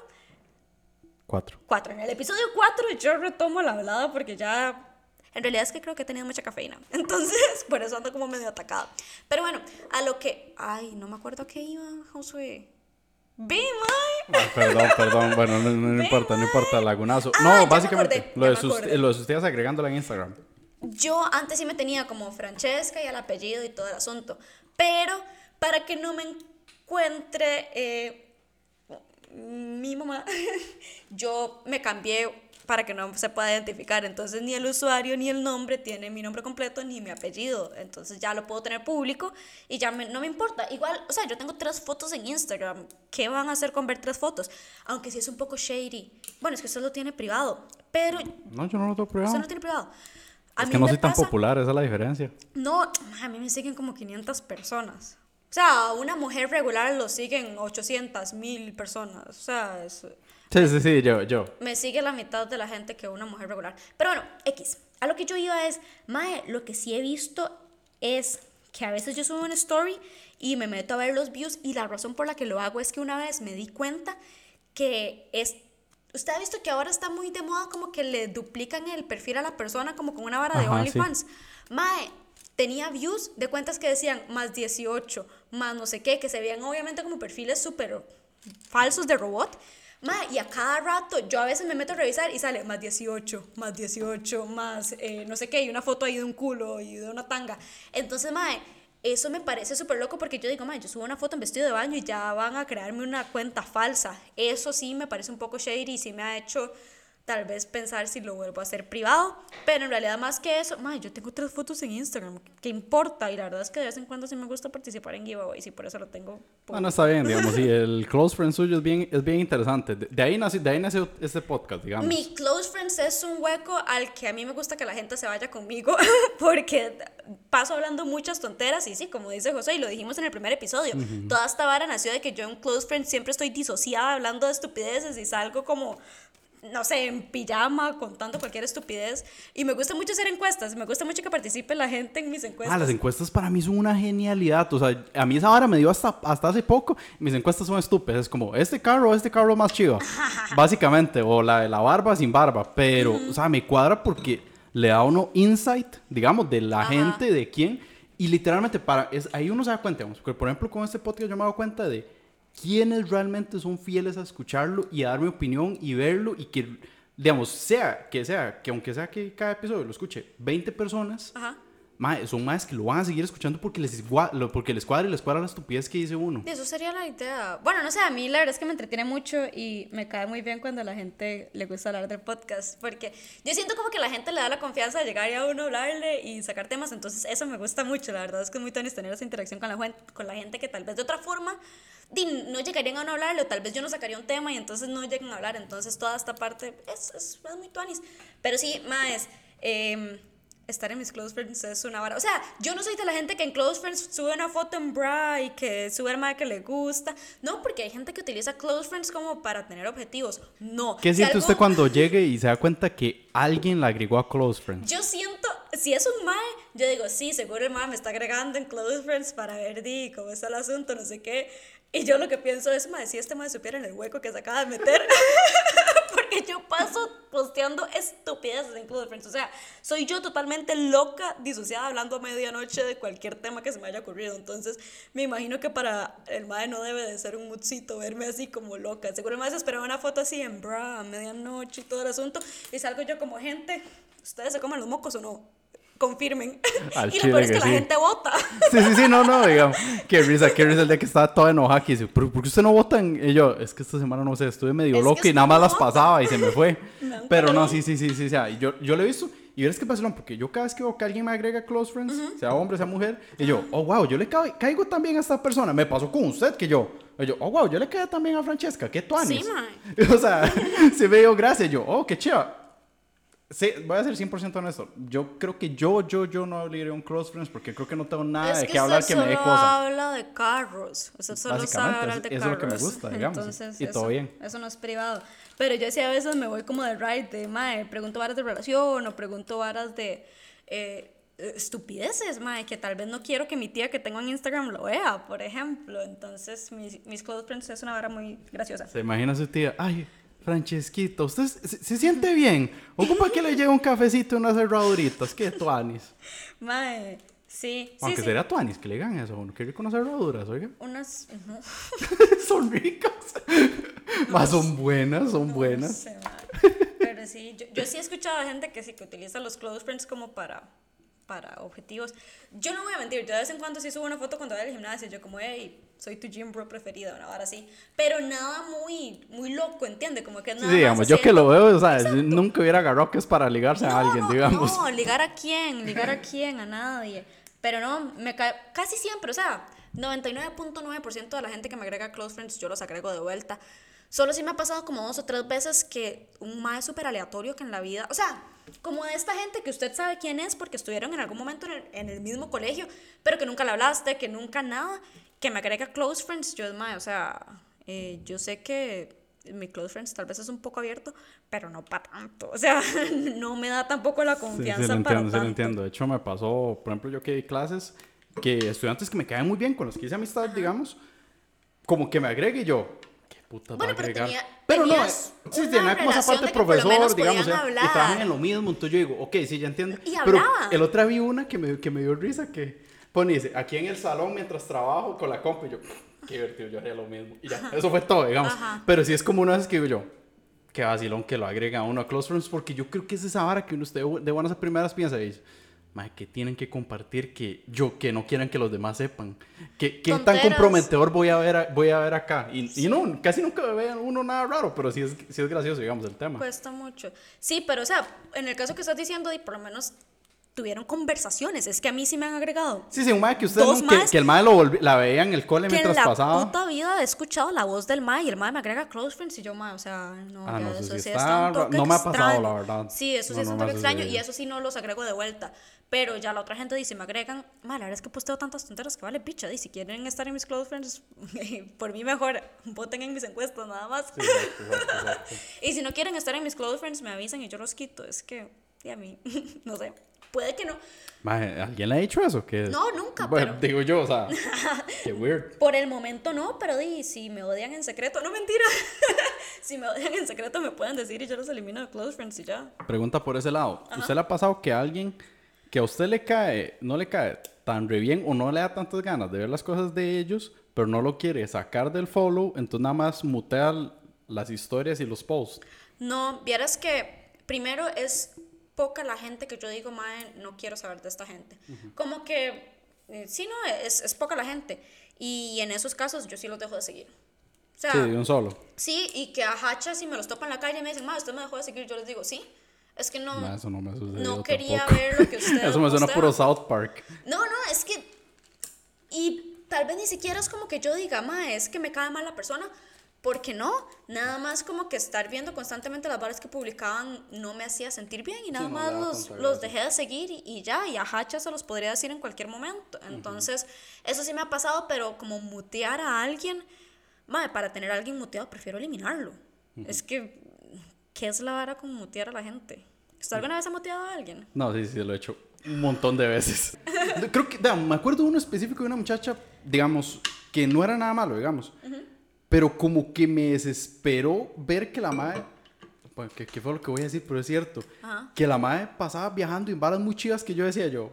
Cuatro. Cuatro. En el episodio 4 yo retomo la hablada porque ya... En realidad es que creo que he tenido mucha cafeína. Entonces, por eso ando como medio atacada. Pero bueno, a lo que... Ay, no me acuerdo a qué iba, Josué. Ve, mae. Ah, perdón, perdón, bueno, no, no importa, no importa, lagunazo. Ah, no, me básicamente, lo, de sus, lo de sus tías agregándola en Instagram. Yo antes sí me tenía como Francesca y el apellido y todo el asunto. Pero para que no me encuentre eh, mi mamá, yo me cambié para que no se pueda identificar. Entonces ni el usuario ni el nombre tiene mi nombre completo ni mi apellido. Entonces ya lo puedo tener público y ya me- no me importa. Igual, o sea, yo tengo tres fotos en Instagram. ¿Qué van a hacer con ver tres fotos? Aunque sí es un poco shady. Bueno, es que usted lo tiene privado. Pero No, yo no lo tengo privado. usted no tiene privado. A es mí que no soy tan pasa- popular, esa es la diferencia. no, a mí me siguen como 500 personas. O sea, una mujer regular lo siguen 800 mil personas. O sea, es, Sí, sí, sí, yo, yo. me sigue la mitad de la gente que una mujer regular. Pero bueno, X. A lo que yo iba es, Mae, lo que sí he visto es que a veces yo subo una story y me meto a ver los views y la razón por la que lo hago es que una vez me di cuenta que es... Usted ha visto que ahora está muy de moda como que le duplican el perfil a la persona como con una vara de Ajá, sí. OnlyFans. Mae, tenía views de cuentas que decían más 18, más no sé qué, que se veían obviamente como perfiles súper falsos de robot. Ma, y a cada rato yo a veces me meto a revisar y sale más 18, más 18, más eh, no sé qué, y una foto ahí de un culo y de una tanga. Entonces, mae, eso me parece súper loco porque yo digo, mae, yo subo una foto en vestido de baño y ya van a crearme una cuenta falsa. Eso sí me parece un poco shady y sí me ha hecho tal vez pensar si lo vuelvo a hacer privado, pero en realidad más que eso, mae, yo tengo tres fotos en Instagram, ¿qué importa? Y la verdad es que de vez en cuando sí me gusta participar en giveaways y por eso lo tengo. Bueno, está bien, digamos, sí, el close friend suyo es bien, es bien interesante. De, de ahí nació, de ahí nació este podcast, digamos. Mi close friends es un hueco al que a mí me gusta que la gente se vaya conmigo porque paso hablando muchas tonteras y sí, como dice José y lo dijimos en el primer episodio, toda esta vara nació de que yo en close friends siempre estoy disociada hablando de estupideces y salgo como no sé, en pijama contando cualquier estupidez y me gusta mucho hacer encuestas, me gusta mucho que participe la gente en mis encuestas. Ah, las encuestas para mí son una genialidad. O sea, a mí esa vara me dio hasta, hasta hace poco. Mis encuestas son estúpidas. Es como, este carro, este carro más chido. Básicamente. O la de la barba sin barba. Pero, o sea, me cuadra porque le da uno insight, digamos, de la Ajá. gente, de quién. Y literalmente, para, es, ahí uno se da cuenta, digamos, porque por ejemplo, con este podcast yo me he dado cuenta de quiénes realmente son fieles a escucharlo y a dar mi opinión y verlo y que, digamos, sea que sea, que aunque sea que cada episodio lo escuche 20 personas, Ajá. Mae, son más que lo van a seguir escuchando porque les, porque les cuadra y les cuadra la estupidez que dice uno. Eso sería la idea. Bueno, no sé, a mí la verdad es que me entretiene mucho y me cae muy bien cuando a la gente le gusta hablar del podcast, porque yo siento como que la gente le da la confianza de llegar a uno hablarle y sacar temas, entonces eso me gusta mucho, la verdad es que es muy tonis tener esa interacción con la, con la gente que tal vez de otra forma no llegarían a uno hablarle o tal vez yo no sacaría un tema y entonces no llegan a hablar, entonces toda esta parte es, es, es muy tonis. Pero sí, más... em, estar en mis close friends es una vara. O sea, yo no soy de la gente que en close friends sube una foto en bra y que sube madre que le gusta. No, porque hay gente que utiliza close friends como para tener objetivos. No. ¿Qué Si siente algo- usted cuando llegue y se da cuenta que alguien la agregó a Close Friends? Yo siento, si es un mae, yo digo, sí, seguro el mae me está agregando en close friends para ver di, cómo está el asunto, no sé qué. Y yo lo que pienso es, mae, si este mae supiera en el hueco que se acaba de meter. Porque yo paso posteando estupideces en Close Friends. O sea, soy yo totalmente loca, disociada, hablando a medianoche de cualquier tema que se me haya ocurrido. Entonces, me imagino que para el mae no debe de ser un mutsito verme así como loca. Seguro el mae se esperaba una foto así en bra, medianoche y todo el asunto. Y salgo yo como gente, ¿ustedes se comen los mocos o no? Confirmen. Al y lo peor es que que la sí. gente vota. Sí, sí, sí, no, no, digamos. Qué risa, qué risa el día que estaba toda enojada que dice, ¿pero por qué usted no vota? en-?" Y yo, es que esta semana no sé, estuve medio Es loco y nada más no las vota. pasaba y se me fue. Pero no, sí, sí, sí, sí, y yo, yo lo he visto y ves que pasa, porque yo cada vez que veo que alguien me agrega Close Friends, sea hombre, sea mujer, y yo, oh, wow, yo le ca- caigo también a esta persona. Me pasó con usted que yo, y yo, oh, wow, yo le caigo también a Francesca, qué tuanis. Sí, mae. O sea, se me dio gracia. Yo, oh, qué chiva. Sí, voy a ser 100% honesto. Yo creo que yo, yo, yo no hablaría un close friends porque creo que no tengo nada es de que qué hablar que me dé solo cosa. habla de carros. Usted solo sabe hablar eso- de eso es carros. lo que me gusta, digamos, Entonces, y eso, todo bien. Eso no es privado. Pero yo sí a veces me voy como de ride, de mae, pregunto varas de relación o pregunto varas de eh, estupideces, mae, que tal vez no quiero que mi tía que tengo en Instagram lo vea, por ejemplo. Entonces, mis, mis close friends es una vara muy graciosa. Se imagina su tía, ay, Francesquito, ¿usted se, se siente bien? ¿Ocupa que le lleve un cafecito y unas cerraduritas? ¿Qué tuanis? Mae, sí, sí, Aunque sí. sería tuanis que le digan eso, uno. Qué rico unas cerraduras, oiga. Unas... ujú. son ricas. Más son buenas, son No buenas. sé. Pero sí, yo, yo sí he escuchado a gente que sí, que utiliza los close friends como para, para objetivos. Yo no voy a mentir, yo de vez en cuando sí subo una foto cuando voy al gimnasio, yo como, hey, soy tu gym bro preferida, una hora así. Pero nada muy, muy loco, ¿entiende? Como que Sí, nada más digamos, yo que lo veo, o sea, nunca hubiera agarrado que es para ligarse a No, alguien, no, digamos. No, ligar a quién, ligar a quién, a nadie. Pero no, me casi siempre, o sea, 99.9% de la gente que me agrega close friends, yo los agrego de vuelta. Solo sí me ha pasado como dos o tres veces que un mae súper aleatorio que en la vida, o sea, como de esta gente que usted sabe quién es porque estuvieron en algún momento en el, en el mismo colegio, pero que nunca le hablaste, que nunca nada, que me agrega close friends, yo, mae, o sea, eh, yo sé que mi close friends tal vez es un poco abierto, pero no para tanto, o sea, no me da tampoco la Sí, confianza sí, lo para entiendo, sí, tanto. lo entiendo. De hecho, me pasó, por ejemplo, yo que di clases, que estudiantes que me caen muy bien, con los que hice amistad, digamos, como que me agregue yo, puta Bueno, pero agregar. tenía- pero no, sí, tenía como esa parte de profesor, digamos, ya, y trabajan en lo mismo, entonces yo digo, ok, sí, ya entiendo. Y pero el otra vi una que me, que me dio risa, que pone, dice, aquí en el salón mientras trabajo con la compa, y yo, qué divertido, yo haría lo mismo. Y ya, eso fue todo, digamos. Ajá. Pero sí es como una vez que digo yo, qué vacilón que lo agrega uno a Close Friends, porque yo creo que es esa vara que uno usted de buenas a primeras piensa dice, "Mae, que tienen que compartir que yo, que no quieran que los demás sepan. Que, ¿Qué tan comprometedor voy a ver, a- voy a ver acá? Y, y no, casi nunca ve uno nada raro, pero sí es, sí es gracioso, digamos, el tema. Cuesta mucho. Sí, pero o sea, en el caso que estás diciendo, y por lo menos tuvieron conversaciones. Es que a mí sí me han agregado. sí, sí, un mae que usted Dos no- que, que el mae lo la veía en el cole Que en mientras la pasaba. puta vida he escuchado la voz del mae y el mae me agrega close friends y yo mae, o sea, no, Ah, no, eso sí sí está está no me ha pasado, extraño. la verdad. Sí, eso sí No, es un toque extraño y eso sí no los agrego de vuelta. Pero ya la otra gente dice, me agregan, mae, la verdad es que posteo tantas tonteras que vale picha. Y si quieren estar en mis close friends, por mí mejor, voten en mis encuestas nada más. Sí, exacto, exacto, exacto. Y si no quieren estar en mis close friends, me avisan y yo los quito. Es que, y a mí, no sé, puede que no. ¿alguien le ha dicho eso? Que No, nunca, Bueno, pero- digo yo, o sea, qué weird. Por el momento no, pero di, si me odian en secreto, no mentira. si me odian en secreto me pueden decir y yo los elimino de close friends y ya. Pregunta por ese lado. ¿Usted le ha pasado que a alguien que a usted le cae, no le cae tan re bien o no le da tantas ganas de ver las cosas de ellos, pero no lo quiere sacar del follow, entonces nada más mutea las historias y los posts? No, vieras que primero es poca la gente que yo digo, mae, no quiero saber de esta gente. Como que, eh, sí, no, es, es poca la gente. Y en esos casos yo sí los dejo de seguir. O sea, Sí, un solo. Sí, y que a Hacha si me los topan en la calle y me dicen, ma, usted me dejó de seguir, yo les digo, sí. Es que no, No, eso no me no quería tampoco. ver lo que usted Eso me suena puro South Park. No, no, es que. Y tal vez ni siquiera es como que yo diga, ma, es que me cae mal la persona. Porque no, nada más como que estar viendo constantemente las bares que publicaban no me hacía sentir bien y nada no, más da los, los dejé de seguir y, y ya, y a Hacha se los podría decir en cualquier momento. Entonces, eso sí me ha pasado, pero como mutear a alguien, ma, para tener a alguien muteado prefiero eliminarlo. Es que, ¿qué es la vara con mutear a la gente? ¿Usted alguna vez ha muteado a alguien? No, sí, sí, lo he hecho un montón de veces. Creo que, vea, me acuerdo uno específico de una muchacha, digamos, que no era nada malo, digamos. Pero como que me desesperó ver que la madre, bueno, que, que fue lo que voy a decir, pero es cierto, Ajá. que la madre pasaba viajando en varas muy chivas que yo decía yo,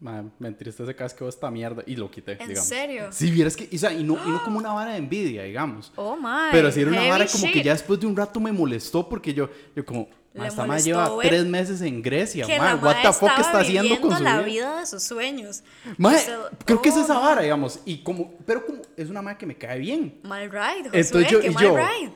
madre, me entristece cada vez que veo esta mierda, y lo quité, ¿En digamos. serio? Sí, vieras que, o sea, y no, y no como una vara de envidia, digamos. Oh, my. Pero sí era una vara como que shit. ya después de un rato me molestó porque yo, yo como, "Ma, Le esta madre lleva ver tres meses en Grecia, que what the fuck está haciendo con su la vida? vida de sus sueños. Usted- creo que es oh, esa no. vara, digamos, y como, pero como es una madre que me cae bien. Mal ride, Josué, Entonces yo, qué y mal yo, ride.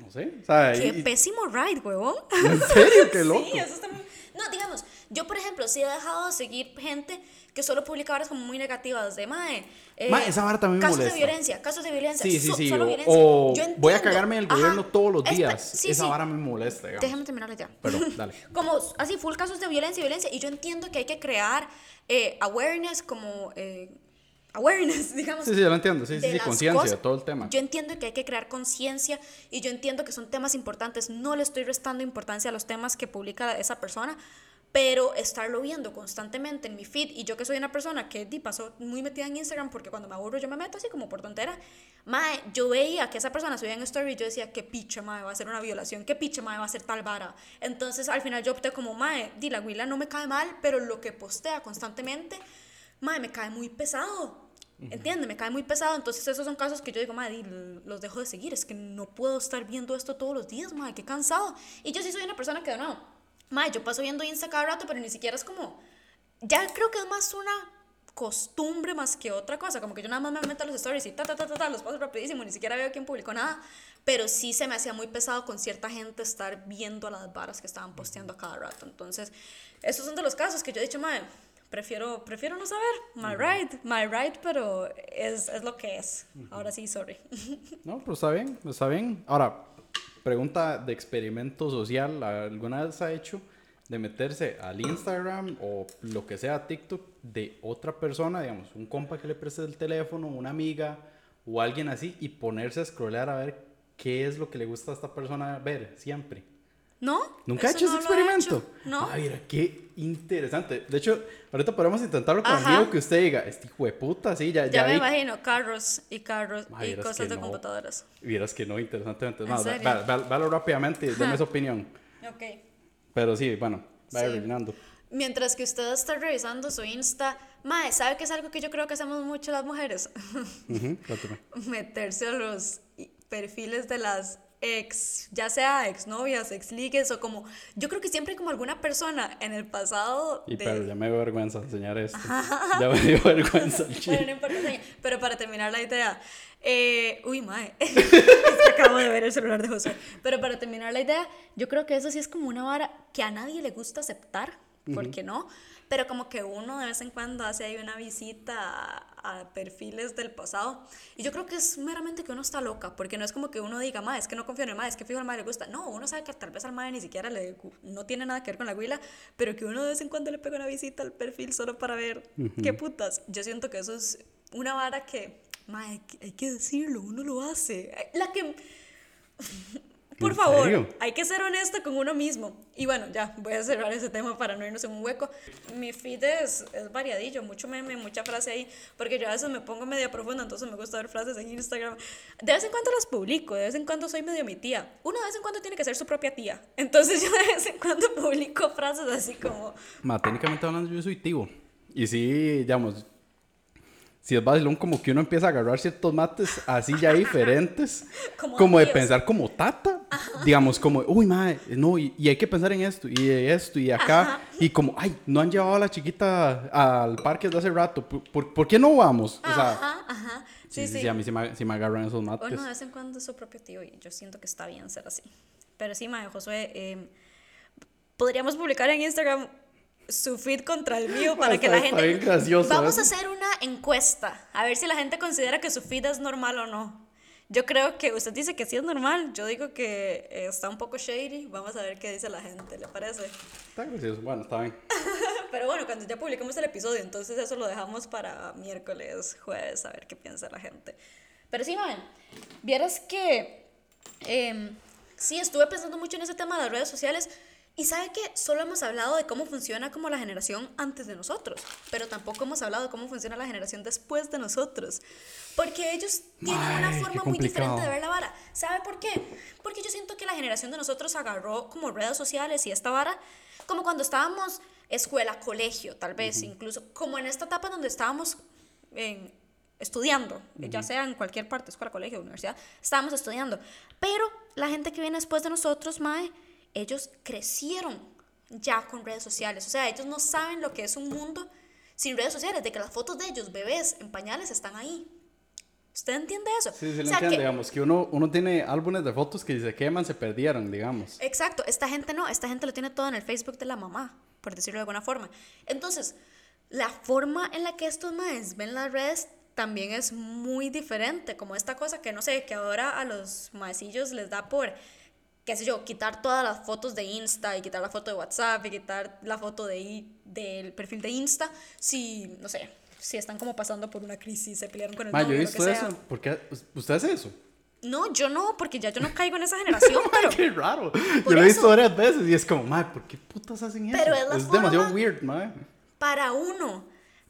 no sé, o sea, Qué y- pésimo ride, huevón. en serio, qué loco. Sí, eso está muy... No, digamos, yo por ejemplo sí he dejado de seguir gente que solo publica varas como muy negativas de mae. eh, Mae, esa vara también casos molesta. de violencia, casos de violencia. Sí, sí, so- sí, solo o, violencia. o Yo voy a cagarme en el Ajá, gobierno todos los días. sí, esa sí. vara me molesta, digamos. Déjame terminarle ya. Perdón, dale. como así, full casos de violencia y violencia. Y yo entiendo que hay que crear eh, awareness, como eh, awareness, digamos. Sí, sí, yo lo entiendo, sí, sí, sí, conciencia todo el tema. Yo entiendo que hay que crear conciencia y yo entiendo que son temas importantes. No le estoy restando importancia a los temas que publica esa persona, pero estarlo viendo constantemente en mi feed y yo que soy una persona que di, pasó muy metida en Instagram porque cuando me aburro yo me meto así como por tontera, mae, yo veía que esa persona subía en story y yo decía, qué picha, mae, va a ser una violación, qué picha, mae, va a ser tal vara. Entonces al final yo opté como, mae, di, la Willa no me cae mal, pero lo que postea constantemente, mae, me cae muy pesado. ¿Entiendes? Me cae muy pesado. Entonces, esos son casos que yo digo, madre, los dejo de seguir. Es que no puedo estar viendo esto todos los días, madre, qué cansado. Y yo sí soy una persona que, de madre, yo paso viendo Insta cada rato, pero ni siquiera es como. Ya creo que es más una costumbre más que otra cosa. Como que yo nada más me meto a los stories y ta, ta, ta, ta, ta, los paso rapidísimo, ni siquiera veo quién publicó nada. Pero sí se me hacía muy pesado con cierta gente estar viendo las varas que estaban posteando a cada rato. Entonces, esos son de los casos que yo he dicho, madre, prefiero, prefiero no saber. My right, my right, pero es, es lo que es. Ahora sí, sorry. No, pero está bien, está bien. Ahora, pregunta de experimento social, ¿alguna vez ha hecho de meterse al Instagram o lo que sea TikTok de otra persona, digamos, un compa que le preste el teléfono, una amiga o alguien así y ponerse a scrollear a ver qué es lo que le gusta a esta persona ver siempre. ¿No? ¿Nunca ha Eso hecho no ese lo he experimento? hecho. No. Ay, mira, qué interesante. De hecho, ahorita podemos intentarlo con Ajá. algo que usted diga, este hijo de puta, sí, ya, Ya, ya me vi. imagino carros y carros y cosas que de no. computadoras. Vieras que no, interesantemente. ¿En No, serio? va- va- Véalo rápidamente Ajá. su opinión. Ok. Pero sí, bueno, vaya Sí. rellenando. Mientras que usted está revisando su Insta, Mae, ¿sabe qué es algo que yo creo que hacemos mucho las mujeres? Ujú, cuéntame. Meterse a los perfiles de las ex, ya sea exnovias, exligues o como. Yo creo que siempre hay como alguna persona en el pasado. Y de- pero ya me dio vergüenza enseñar esto. Ya me dio vergüenza chile. no importa. Pero para terminar la idea. eh, uy, mae. es que acabo de ver el celular de José. Pero para terminar la idea, yo creo que eso sí es como una vara que a nadie le gusta aceptar. ¿Por qué no? Pero como que uno de vez en cuando hace ahí una visita a, a perfiles del pasado. Y yo creo que es meramente que uno está loca. Porque no es como que uno diga, mae, es que no confío en el mae, es que fijo al mae le gusta. No, uno sabe que tal vez al mae ni siquiera le, no tiene nada que ver con la huila. Pero que uno de vez en cuando le pega una visita al perfil solo para ver qué putas. Yo siento que eso es una vara que, que- hay que decirlo, uno lo hace. La que... Por ¿En favor, serio? hay que ser honesta con uno mismo. Y bueno, ya, voy a cerrar ese tema para no irnos en un hueco. Mi feed es, es variadillo, mucho meme, mucha frase ahí, porque yo a veces me pongo media profunda, entonces me gusta ver frases en Instagram. De vez en cuando las publico, de vez en cuando soy medio mi tía. Uno de vez en cuando tiene que ser su propia tía. Entonces yo de vez en cuando publico frases así como, Ma, técnicamente hablando, yo soy tivo. Y sí, digamos, si es vacilón como que uno empieza a agarrar ciertos mates así ya diferentes, Como como, de pensar como tata, digamos, como, uy, madre, no, y, y hay que pensar en esto, y esto, y acá, y como, ay, no han llevado a la chiquita al parque desde hace rato, ¿por, por, por qué no vamos? O sea, ajá, ajá. sí, Sí, sí, sí. a mí sí me, sí me agarran esos mates. Uno de vez en cuando es su propio tío y yo siento que está bien ser así. Pero sí, Mae, Josué, eh, podríamos publicar en Instagram su feed contra el mío para que la gente... gracioso, Vamos ¿eh? a hacer una encuesta, a ver si la gente considera que su feed es normal o no. Yo creo que usted dice que sí es normal, yo digo que eh, está un poco shady, vamos a ver qué dice la gente, ¿le parece? Está gracioso, bueno, está bien. Pero bueno, cuando ya publiquemos el episodio, entonces eso lo dejamos para miércoles, jueves, a ver qué piensa la gente. Pero sí, man, vieras que em, sí, estuve pensando mucho en ese tema de las redes sociales y sabe que solo hemos hablado de cómo funciona como la generación antes de nosotros, pero tampoco hemos hablado de cómo funciona la generación después de nosotros. Porque ellos tienen una Ay, forma muy diferente de ver la vara. ¿Sabe por qué? Porque yo siento que la generación de nosotros agarró como redes sociales y esta vara como cuando estábamos escuela, colegio, tal vez, incluso como en esta etapa donde estábamos en- estudiando, ya sea en cualquier parte, escuela, colegio, universidad, estábamos estudiando. Pero la gente que viene después de nosotros, Mae, ellos crecieron ya con redes sociales. O sea, ellos no saben lo que es un mundo sin redes sociales, de que las fotos de ellos, bebés en pañales, están ahí. ¿Usted entiende eso? Sí, sí, O sea, entiendo, que- digamos, que uno, uno tiene álbumes de fotos que si se queman se perdieron, digamos. Exacto, esta gente no, esta gente lo tiene todo en el Facebook de la mamá, por decirlo de alguna forma. Entonces, la forma en la que estos maes ven las redes también es muy diferente, como esta cosa que no sé, que ahora a los maecillos les da por, qué sé yo, quitar todas las fotos de Insta y quitar la foto de WhatsApp y quitar la foto de, del perfil de Insta, si, no sé, si están como pasando por una crisis, se pelearon con el novio, lo que sea. eso. ¿Por qué? ¿Usted hace eso? No, yo no, porque ya yo no caigo en esa generación, pero... Qué raro. Yo lo he visto eso. varias veces y es como, ma, ¿por qué putas hacen eso? Pero es la demasiado weird, ma. para uno.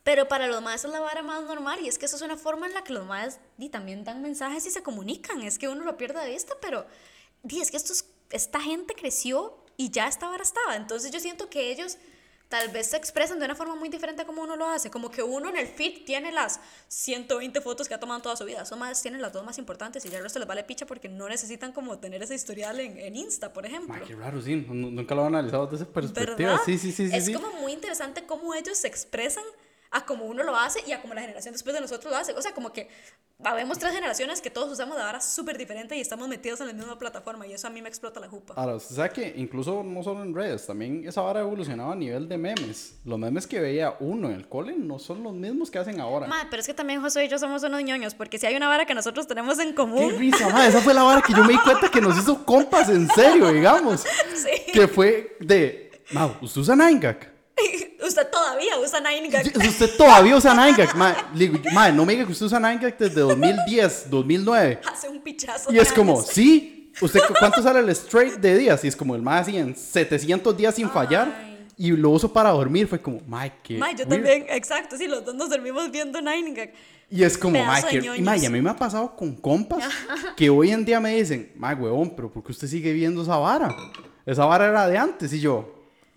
Pero para los maes es la vara más normal y es que eso es una forma en la que los maes y también dan mensajes y se comunican. Es que uno lo pierde de vista, pero es que estos, esta gente creció y ya esta vara estaba. Entonces yo siento que ellos tal vez se expresan de una forma muy diferente a como uno lo hace. Como que uno en el feed tiene las 120 fotos que ha tomado toda su vida. Esos maes tienen las dos más importantes y ya el resto les vale picha porque no necesitan como tener ese historial en, en Insta, por ejemplo. Ma, qué raro, sí. nu- Nunca lo he analizado desde esa perspectiva. ¿Verdad? Sí, sí, sí, sí. Es sí. como muy interesante cómo ellos se expresan a como uno lo hace y a como la generación después de nosotros lo hace. O sea, como que habemos tres generaciones que todos usamos de vara súper diferente y estamos metidos en la misma plataforma y eso a mí me explota la jupa. Ahora, usted sabe que incluso no solo en redes, también esa vara ha evolucionado a nivel de memes. Los memes que veía uno en el cole no son los mismos que hacen ahora. Madre, pero es que también José y yo somos unos ñoños porque si hay una vara que nosotros tenemos en Qué común, risa, ma. Esa fue la vara que yo me di cuenta que nos hizo compas en serio, digamos. Sí. Que fue de Mau, ¿usted usa 9gag? Usted todavía usa 9gag. Usted todavía usa 9gag. Mae, le digo, mae, no me diga que usted usa 9gag desde 2010, 2009. Hace un pichazo. Y es como, años. sí. ¿Usted cu- cuánto sale el straight de días? Y es como el más así en 700 días sin fallar. Ay. Y lo uso para dormir. Fue como, mae, qué. Mae, yo weird". también, exacto, sí, los dos nos dormimos viendo 9gag. Y es como, ñoños. Y y a mí me ha pasado con compas que hoy en día me dicen, mae, huevón, pero ¿por qué usted sigue viendo esa vara? Esa vara era de antes. Y yo,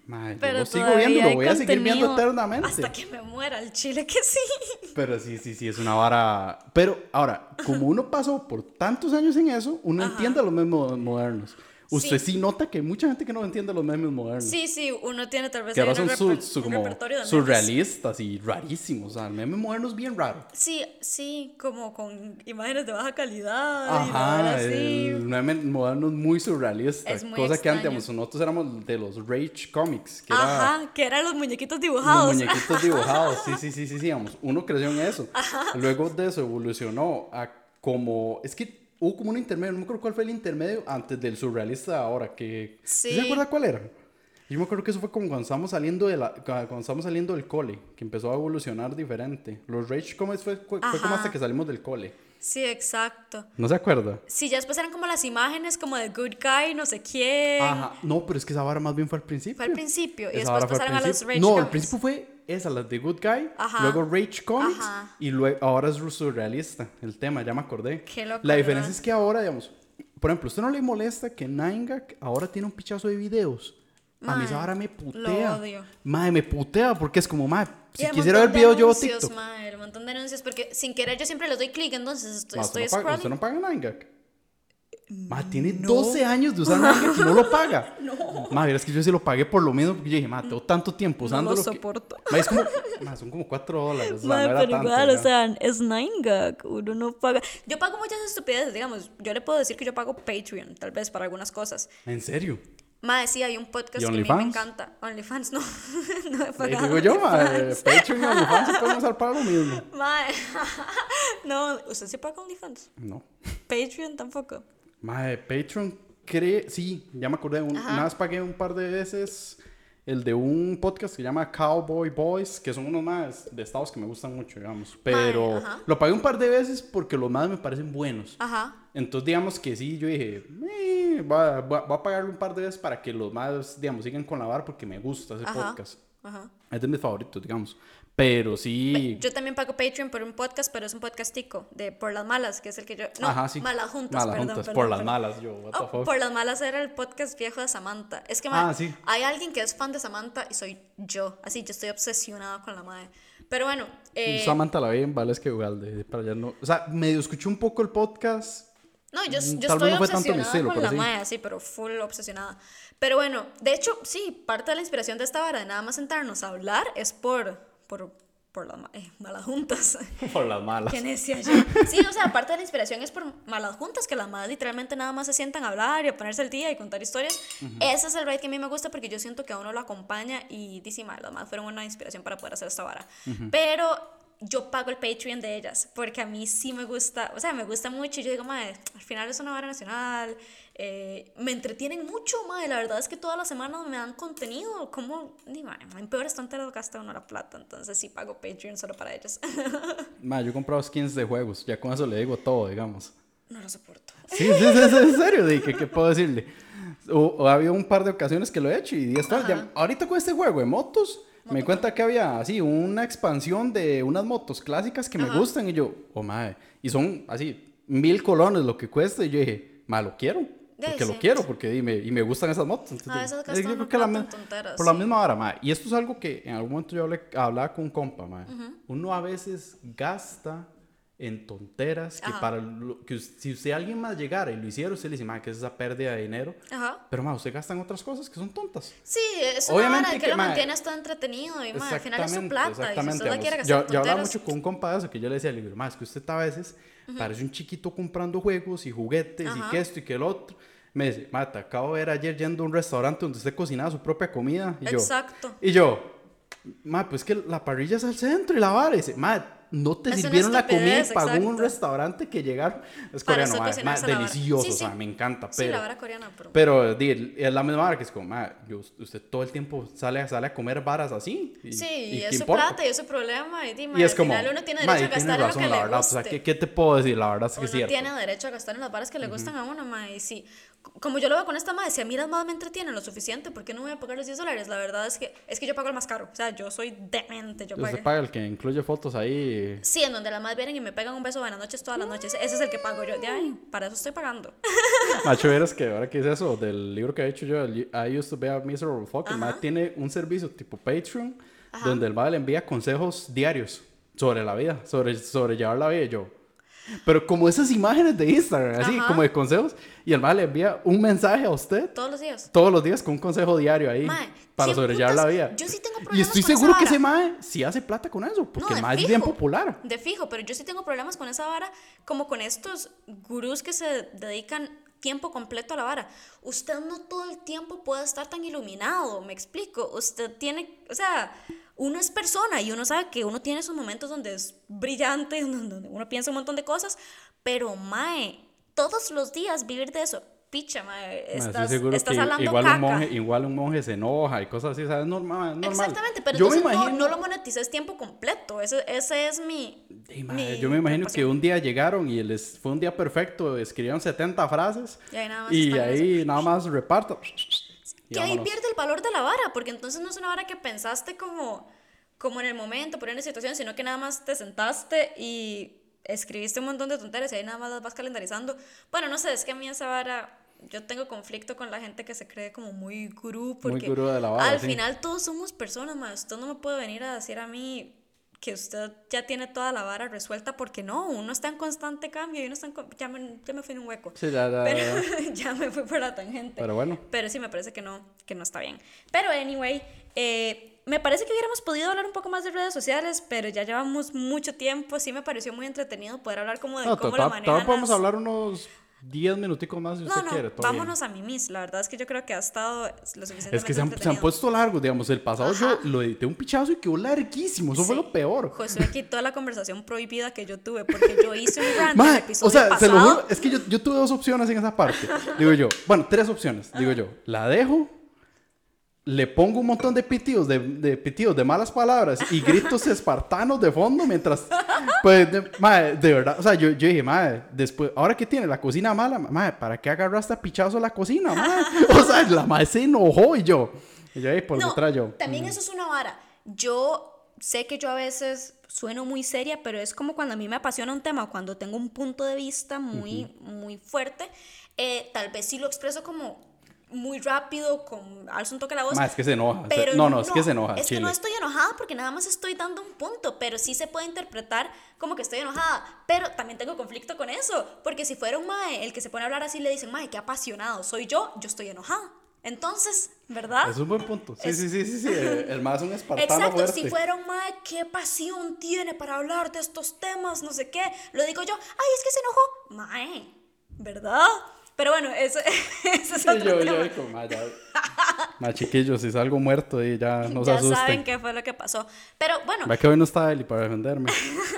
yo Pero lo sigo viendo, lo voy a seguir viendo eternamente. Hasta que me muera el chile que sí. Pero sí, sí, sí, es una vara. Pero ahora, como uno pasó por tantos años en eso, uno Ajá. entiende los memes modernos. Usted sí. Sí. nota que hay mucha gente que no entiende los memes modernos. Sí, sí, uno tiene tal vez Que ahora son su, su- como surrealistas y rarísimos. O sea, el meme moderno es bien raro. Sí, sí, como con imágenes de baja calidad y Ajá, así. el meme moderno es muy surrealista. Es muy cosa que antes nosotros éramos de los Rage Comics. Que era Ajá, que eran los muñequitos los dibujados. muñequitos dibujados. Sí, sí, sí, sí, sí. Digamos, uno creció en eso. Luego de eso evolucionó a como. Es que hubo como un intermedio. No me acuerdo cuál fue el intermedio antes del surrealista de ahora. Que, ¿sí. ¿Se acuerda cuál era? Yo me acuerdo que eso fue como cuando estábamos saliendo, de la, cuando estábamos saliendo del cole, que empezó a evolucionar diferente. Los Rage Comics fue, fue, fue como hasta que salimos del cole. Sí, exacto. ¿No se acuerda? Sí, ya después eran como las imágenes como de Good Guy, no sé quién. Ajá. No, pero es que esa vara más bien fue al principio. Fue al principio y Esa después al pasaron a principio. Rage No, al Comics. principio fue esa, las de Good Guy, Ajá. luego Rage Comics Ajá. y luego ahora es surrealista el tema, ya me acordé. Qué loco, La diferencia ¿verdad? es que ahora, digamos, por ejemplo, ¿a usted no le molesta que 9gag ahora tiene un pichazo de videos? A mí esa Mae, vara me putea. lo odio. Mae, me putea porque es como, mae, si quisiera ver video yo anuncios, TikTok. mae, el montón de anuncios, porque sin querer yo siempre les doy clic, entonces estoy, Ma, estoy usted, no paga, usted no paga 9gag. Ma, tiene 12 años de usar 9gag y no lo paga. no. Ma, es que yo sí lo pagué por lo mismo porque yo dije, ma, tengo tanto tiempo No lo usándolo. que- soporto. Ma, es como, ma, son como 4 dólares. o sea, Mae, no pero tanto, igual, ya. o sea, es 9gag, uno no paga. Yo pago muchas estupideces, digamos, yo le puedo decir que yo pago Patreon, tal vez para algunas cosas. ¿En serio? Mae, sí, hay un podcast ¿Y que a mí me encanta. OnlyFans, no, no he Ahí pagado. digo yo, ma, OnlyFans. Patreon y OnlyFans se pueden para lo mismo. Mae, no, ¿usted sí paga OnlyFans? No. Patreon tampoco. Ma, Patreon cree, sí, ya me acordé, un- una vez pagué un par de veces el de un podcast que se llama Cowboy Boys, que son unos más de estados que me gustan mucho, digamos. Pero lo pagué un par de veces porque los más me parecen buenos. Ajá. Entonces, digamos que sí, yo dije, "Eh, voy, a, voy a- voy a pagarlo un par de veces para que los más, digamos, sigan con la vara porque me gusta ese Ajá. podcast. Ajá. Es de mis favoritos, digamos. Pero sí. Yo también pago Patreon por un podcast, pero es un podcast tico, de Por las Malas, que es el que yo... No, Ajá, sí. Malas Juntas, Malas perdón, Juntas, perdón, por las malas, yo, what the Oh, fuck. por las malas era el podcast viejo de Samantha. Es que, Ah, sí. hay alguien que es fan de Samantha y soy yo. Así, yo estoy obsesionada con la madre. Pero bueno, eh, Samantha la vi en Vales que Ugalde, para allá no. O sea, medio escuché un poco el podcast. no, yo, mm, yo tal estoy no obsesionada estilo, con la sí. madre, sí, pero full obsesionada. Pero bueno, de hecho, sí, parte de la inspiración de esta vara de nada más sentarnos a hablar es por, por, por las eh, malas juntas. Por las malas. Qué necia yo. Sí, o sea, parte de la inspiración es por malas juntas, que las madres literalmente nada más se sientan a hablar y a ponerse el día y contar historias. Ese es el ride que a mí me gusta porque yo siento que a uno lo acompaña y dice, las madres fueron una inspiración para poder hacer esta vara. Pero yo pago el Patreon de ellas porque a mí sí me gusta, o sea, me gusta mucho y yo digo, madre, al final es una vara nacional, eh, me entretienen mucho, madre, la verdad es que todas las semanas me dan contenido, como, ni madre, en peores tonteras gasta uno la plata, entonces sí pago Patreon solo para ellas. Ma, yo he comprado skins de juegos. Ya con eso le digo todo, digamos. no lo soporto. Sí, sí, sí, sí, en serio. que, ¿Qué puedo decirle? O, o ha habido un par de ocasiones que lo he hecho y ya está. ya- ahorita con este juego de motos, me cuenta que había así una expansión de unas motos clásicas que me gustan y yo, oh madre, y son así mil colones lo que cuesta y yo dije, ma, lo quiero. Porque lo sí. quiero, porque y me, y me gustan esas motos. Entonces, A veces yo creo que la tonteras, por la sí. misma hora, ma. Y esto es algo que en algún momento yo hablé- hablaba con un compa, ma. Uno a veces gasta en tonteras que Ajá. para lo- que si usted alguien más llegara y lo hiciera, usted le dice, ma, que es esa pérdida de dinero. Ajá. Pero, ma, usted gasta en otras cosas que son tontas. Sí, es Obviamente que, que, lo mae, mantiene esto entretenido y mae, al final es su plata. Y si exactamente, usted la quiere gastar yo, en yo hablaba mucho con un compa de eso que yo le decía, le digo, ma, es que usted a veces parece un chiquito comprando juegos y juguetes y Ajá. que esto y que el otro. Me dice, ma, te acabo de ver ayer yendo a un restaurante donde usted cocinaba su propia comida. Y yo, Exacto. y yo, ma, pues que la parrilla es al centro y la vara. Y dice, ma, no te Es sirvieron la comida y pagó en un exacto. restaurante que llegaron. Es Para coreano, usted ma, ma, cocinarse la vara. delicioso, Sí, o sea, sí. me encanta. Sí, Pero, la vara coreana, pero... pero di, es la misma vara que es como, ma, yo- usted todo el tiempo sale, a- sale a comer varas así. Y, Sí, y y ¿qué es su importa? plata y es su problema. Y, di, ma, Y es al como, final uno tiene derecho a gastar en lo que la le verdad. guste. O sea, ¿qué, qué te puedo decir? La verdad es que es Uno cierto. tiene derecho a gastar en las varas que le gustan a uno, ma. Y sí, como yo lo veo con esta madre, si a mí las madres me entretienen lo suficiente, ¿por qué no voy a pagar los 10 dólares? La verdad es que, es que yo pago el más caro. O sea, yo soy demente, yo pago. paga el que incluye fotos ahí. Sí, en donde las madres vienen y me pegan un beso buenas noches todas las noches. Ese es el que pago yo. De ahí, para eso estoy pagando. Macho, verás que ahora que es eso, del libro que he hecho yo, el I used to be a miserable fuck, el mae tiene un servicio tipo Patreon, donde el mae le envía consejos diarios sobre la vida, sobre, sobre llevar la vida yo. Pero como esas imágenes de Instagram, así, Ajá. como de consejos, y el mae le envía un mensaje a usted Todos los días. todos los días con un consejo diario ahí Mae, para ¿quién sobrellevar la vida. yo sí tengo y problemas estoy con esa seguro que ese mae sí hace plata con eso, porque No, el mae es bien popular. De fijo, pero yo sí tengo problemas con esa vara, como con estos gurús que se dedican tiempo completo a la vara. Usted no todo el tiempo puede estar tan iluminado, me explico. Usted tiene, o sea, uno es persona y uno sabe que uno tiene esos momentos donde es brillante, donde uno piensa un montón de cosas, pero mae, todos los días vivir de eso. Picha, estoy estás, seguro estás que hablando igual caca. un, monje, igual un monje se enoja y cosas así, ¿sabes? Normal, normal. Exactamente, pero yo me entonces no- imagino, no, lo monetices tiempo completo. Ese, ese es mi. Ey, mae, mi yo me imagino que un día llegaron y les fue un día perfecto, escribieron 70 frases Y ahí nada más y ahí nada más reparto. Que ahí pierde el valor de la vara, porque entonces no es una vara que pensaste como, como en el momento, por una situación, sino que nada más te sentaste y escribiste un montón de tonterías y ahí nada más las vas calendarizando. Bueno, no sé, es que a mí esa vara, yo tengo conflicto con la gente que se cree como muy gurú, porque gurú de la vara, al sí. final todos somos personas, más. Usted no me puede venir a decir a mí que usted ya tiene toda la vara resuelta, porque no, uno está en constante cambio y uno está en... Ya me, ya me fui en un hueco. Sí, ya, ya, Pero ya. me fui por la tangente. Pero bueno. Pero sí me parece que no, que no está bien. Pero anyway, eh, me parece que hubiéramos podido hablar un poco más de redes sociales, pero ya llevamos mucho tiempo. Sí me pareció muy entretenido poder hablar como de No, cómo to- manejan podemos hablar unos 10 minuticos más si usted No, no, quiere. todo bien. vámonos a Mimis. La verdad es que yo creo que ha estado lo suficientemente Es que se han, se han puesto largos, digamos. El pasado Ajá. yo lo edité un pichazo y quedó larguísimo. Eso fue Sí. lo peor. Josué quitó la conversación prohibida que yo tuve porque yo hice un rant en el episodio o sea, se pasado. lo juro, es que yo, yo tuve dos opciones en esa parte. Digo yo, bueno, tres opciones. Digo yo, la dejo, le pongo un montón de pitidos, de, de pitidos, de malas palabras y gritos espartanos de fondo mientras, pues, de, mae, de verdad, o sea, yo, yo dije, madre, después, ahora que tiene la cocina mala, madre, ¿para qué agarraste a pichazo la cocina, madre? O sea, la madre se enojó y yo, y yo ahí por No, detrás yo. También eso es una vara. Yo sé que yo a veces sueno muy seria, pero es como cuando a mí me apasiona un tema, cuando tengo un punto de vista muy, muy fuerte, eh, tal vez sí lo expreso como muy rápido, con alzo un toque la voz. Mae, es que se enoja. Pero no, no, es que se enoja. Es que chile. no estoy enojada porque nada más estoy dando un punto, pero sí se puede interpretar como que estoy enojada. Pero también tengo conflicto con eso, porque si fuera un mae el que se pone a hablar así, le dicen, mae, qué apasionado soy yo, yo estoy enojada. Entonces, ¿verdad? Es un buen punto. Sí, Es- sí, sí, sí, sí. El, el más es un espartano Exacto, fuerte. si fuera un mae, qué pasión tiene para hablar de estos temas, no sé qué. Lo digo yo, ay, es que se enojó. Mae, ¿verdad? Pero bueno, eso, eso es Sí, otro yo, tema. yo, como, ma, ya. Ma, chiquillos, si salgo muerto y ya no se ya asusten. saben qué fue lo que pasó. Pero bueno, Va que hoy no está Eli para defenderme.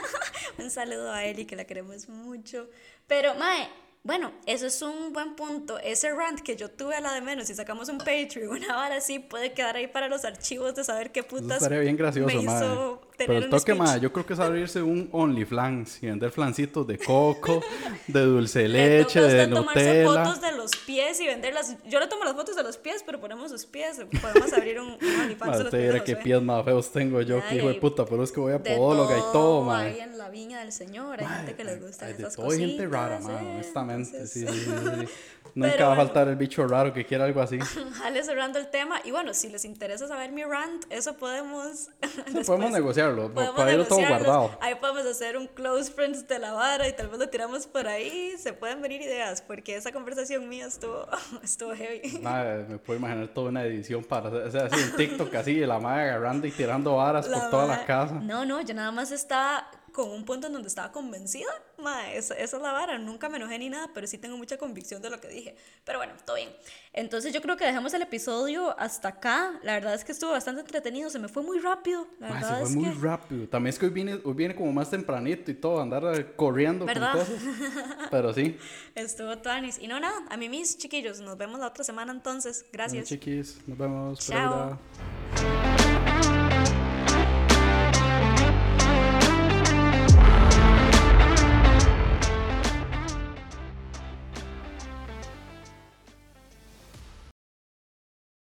un saludo a Eli, que la queremos mucho. Pero, Mae, bueno, eso es un buen punto. Ese rant que yo tuve a la de menos, si sacamos un Patreon, una hora así, puede quedar ahí para los archivos de saber qué Eso putas estaría bien gracioso, me ma. hizo Pero tener el un toque, speech. ma, yo creo que es abrirse un OnlyFlans y vender flancitos de coco, de dulce Le leche, de usted tomarse Nutella. fotos de los pies y venderlas. Yo le tomo las fotos de los pies, pero ponemos sus pies. Podemos abrir un, un OnlyFans Ma, de los usted pies de dirá qué pies más feos tengo yo, que hijo de puta, pero es que voy a podóloga y todo, ma. Hay en la viña del Señor. Hay gente que les gusta esas hay gente rara, ma, ¿eh? Honestamente. Entonces- Sí, sí, sí, sí. Nunca Pero va a bueno. faltar el bicho raro que quiera algo así. Jale cerrando el tema. Y bueno, si les interesa saber mi rant, eso podemos. después- podemos negociarlo, podemos para irlo todo guardado. Ahí podemos hacer un close friends de la vara y tal vez lo tiramos por ahí. Se pueden venir ideas, porque esa conversación mía estuvo, estuvo heavy. Madre, me puedo imaginar toda una edición para o sea, así un TikTok así, de la madre agarrando y tirando varas por toda la madre- casa. No, no, yo nada más estaba con un punto en donde estaba convencida. Ma, esa, esa es la vara. Nunca me enojé ni nada, pero sí tengo mucha convicción de lo que dije. Pero bueno, todo bien. Entonces yo creo que dejamos el episodio hasta acá. La verdad es que estuvo bastante entretenido. Se me fue muy rápido. La Ma, verdad se es fue muy que... rápido. También es que hoy viene, hoy viene como más tempranito y todo, andar eh, corriendo ¿Verdad? con cosas. Pero sí. Estuvo Tanis. Y no, nada. A mí mis chiquillos. Nos vemos la otra semana entonces. Gracias. Chiquis, nos vemos. Chao.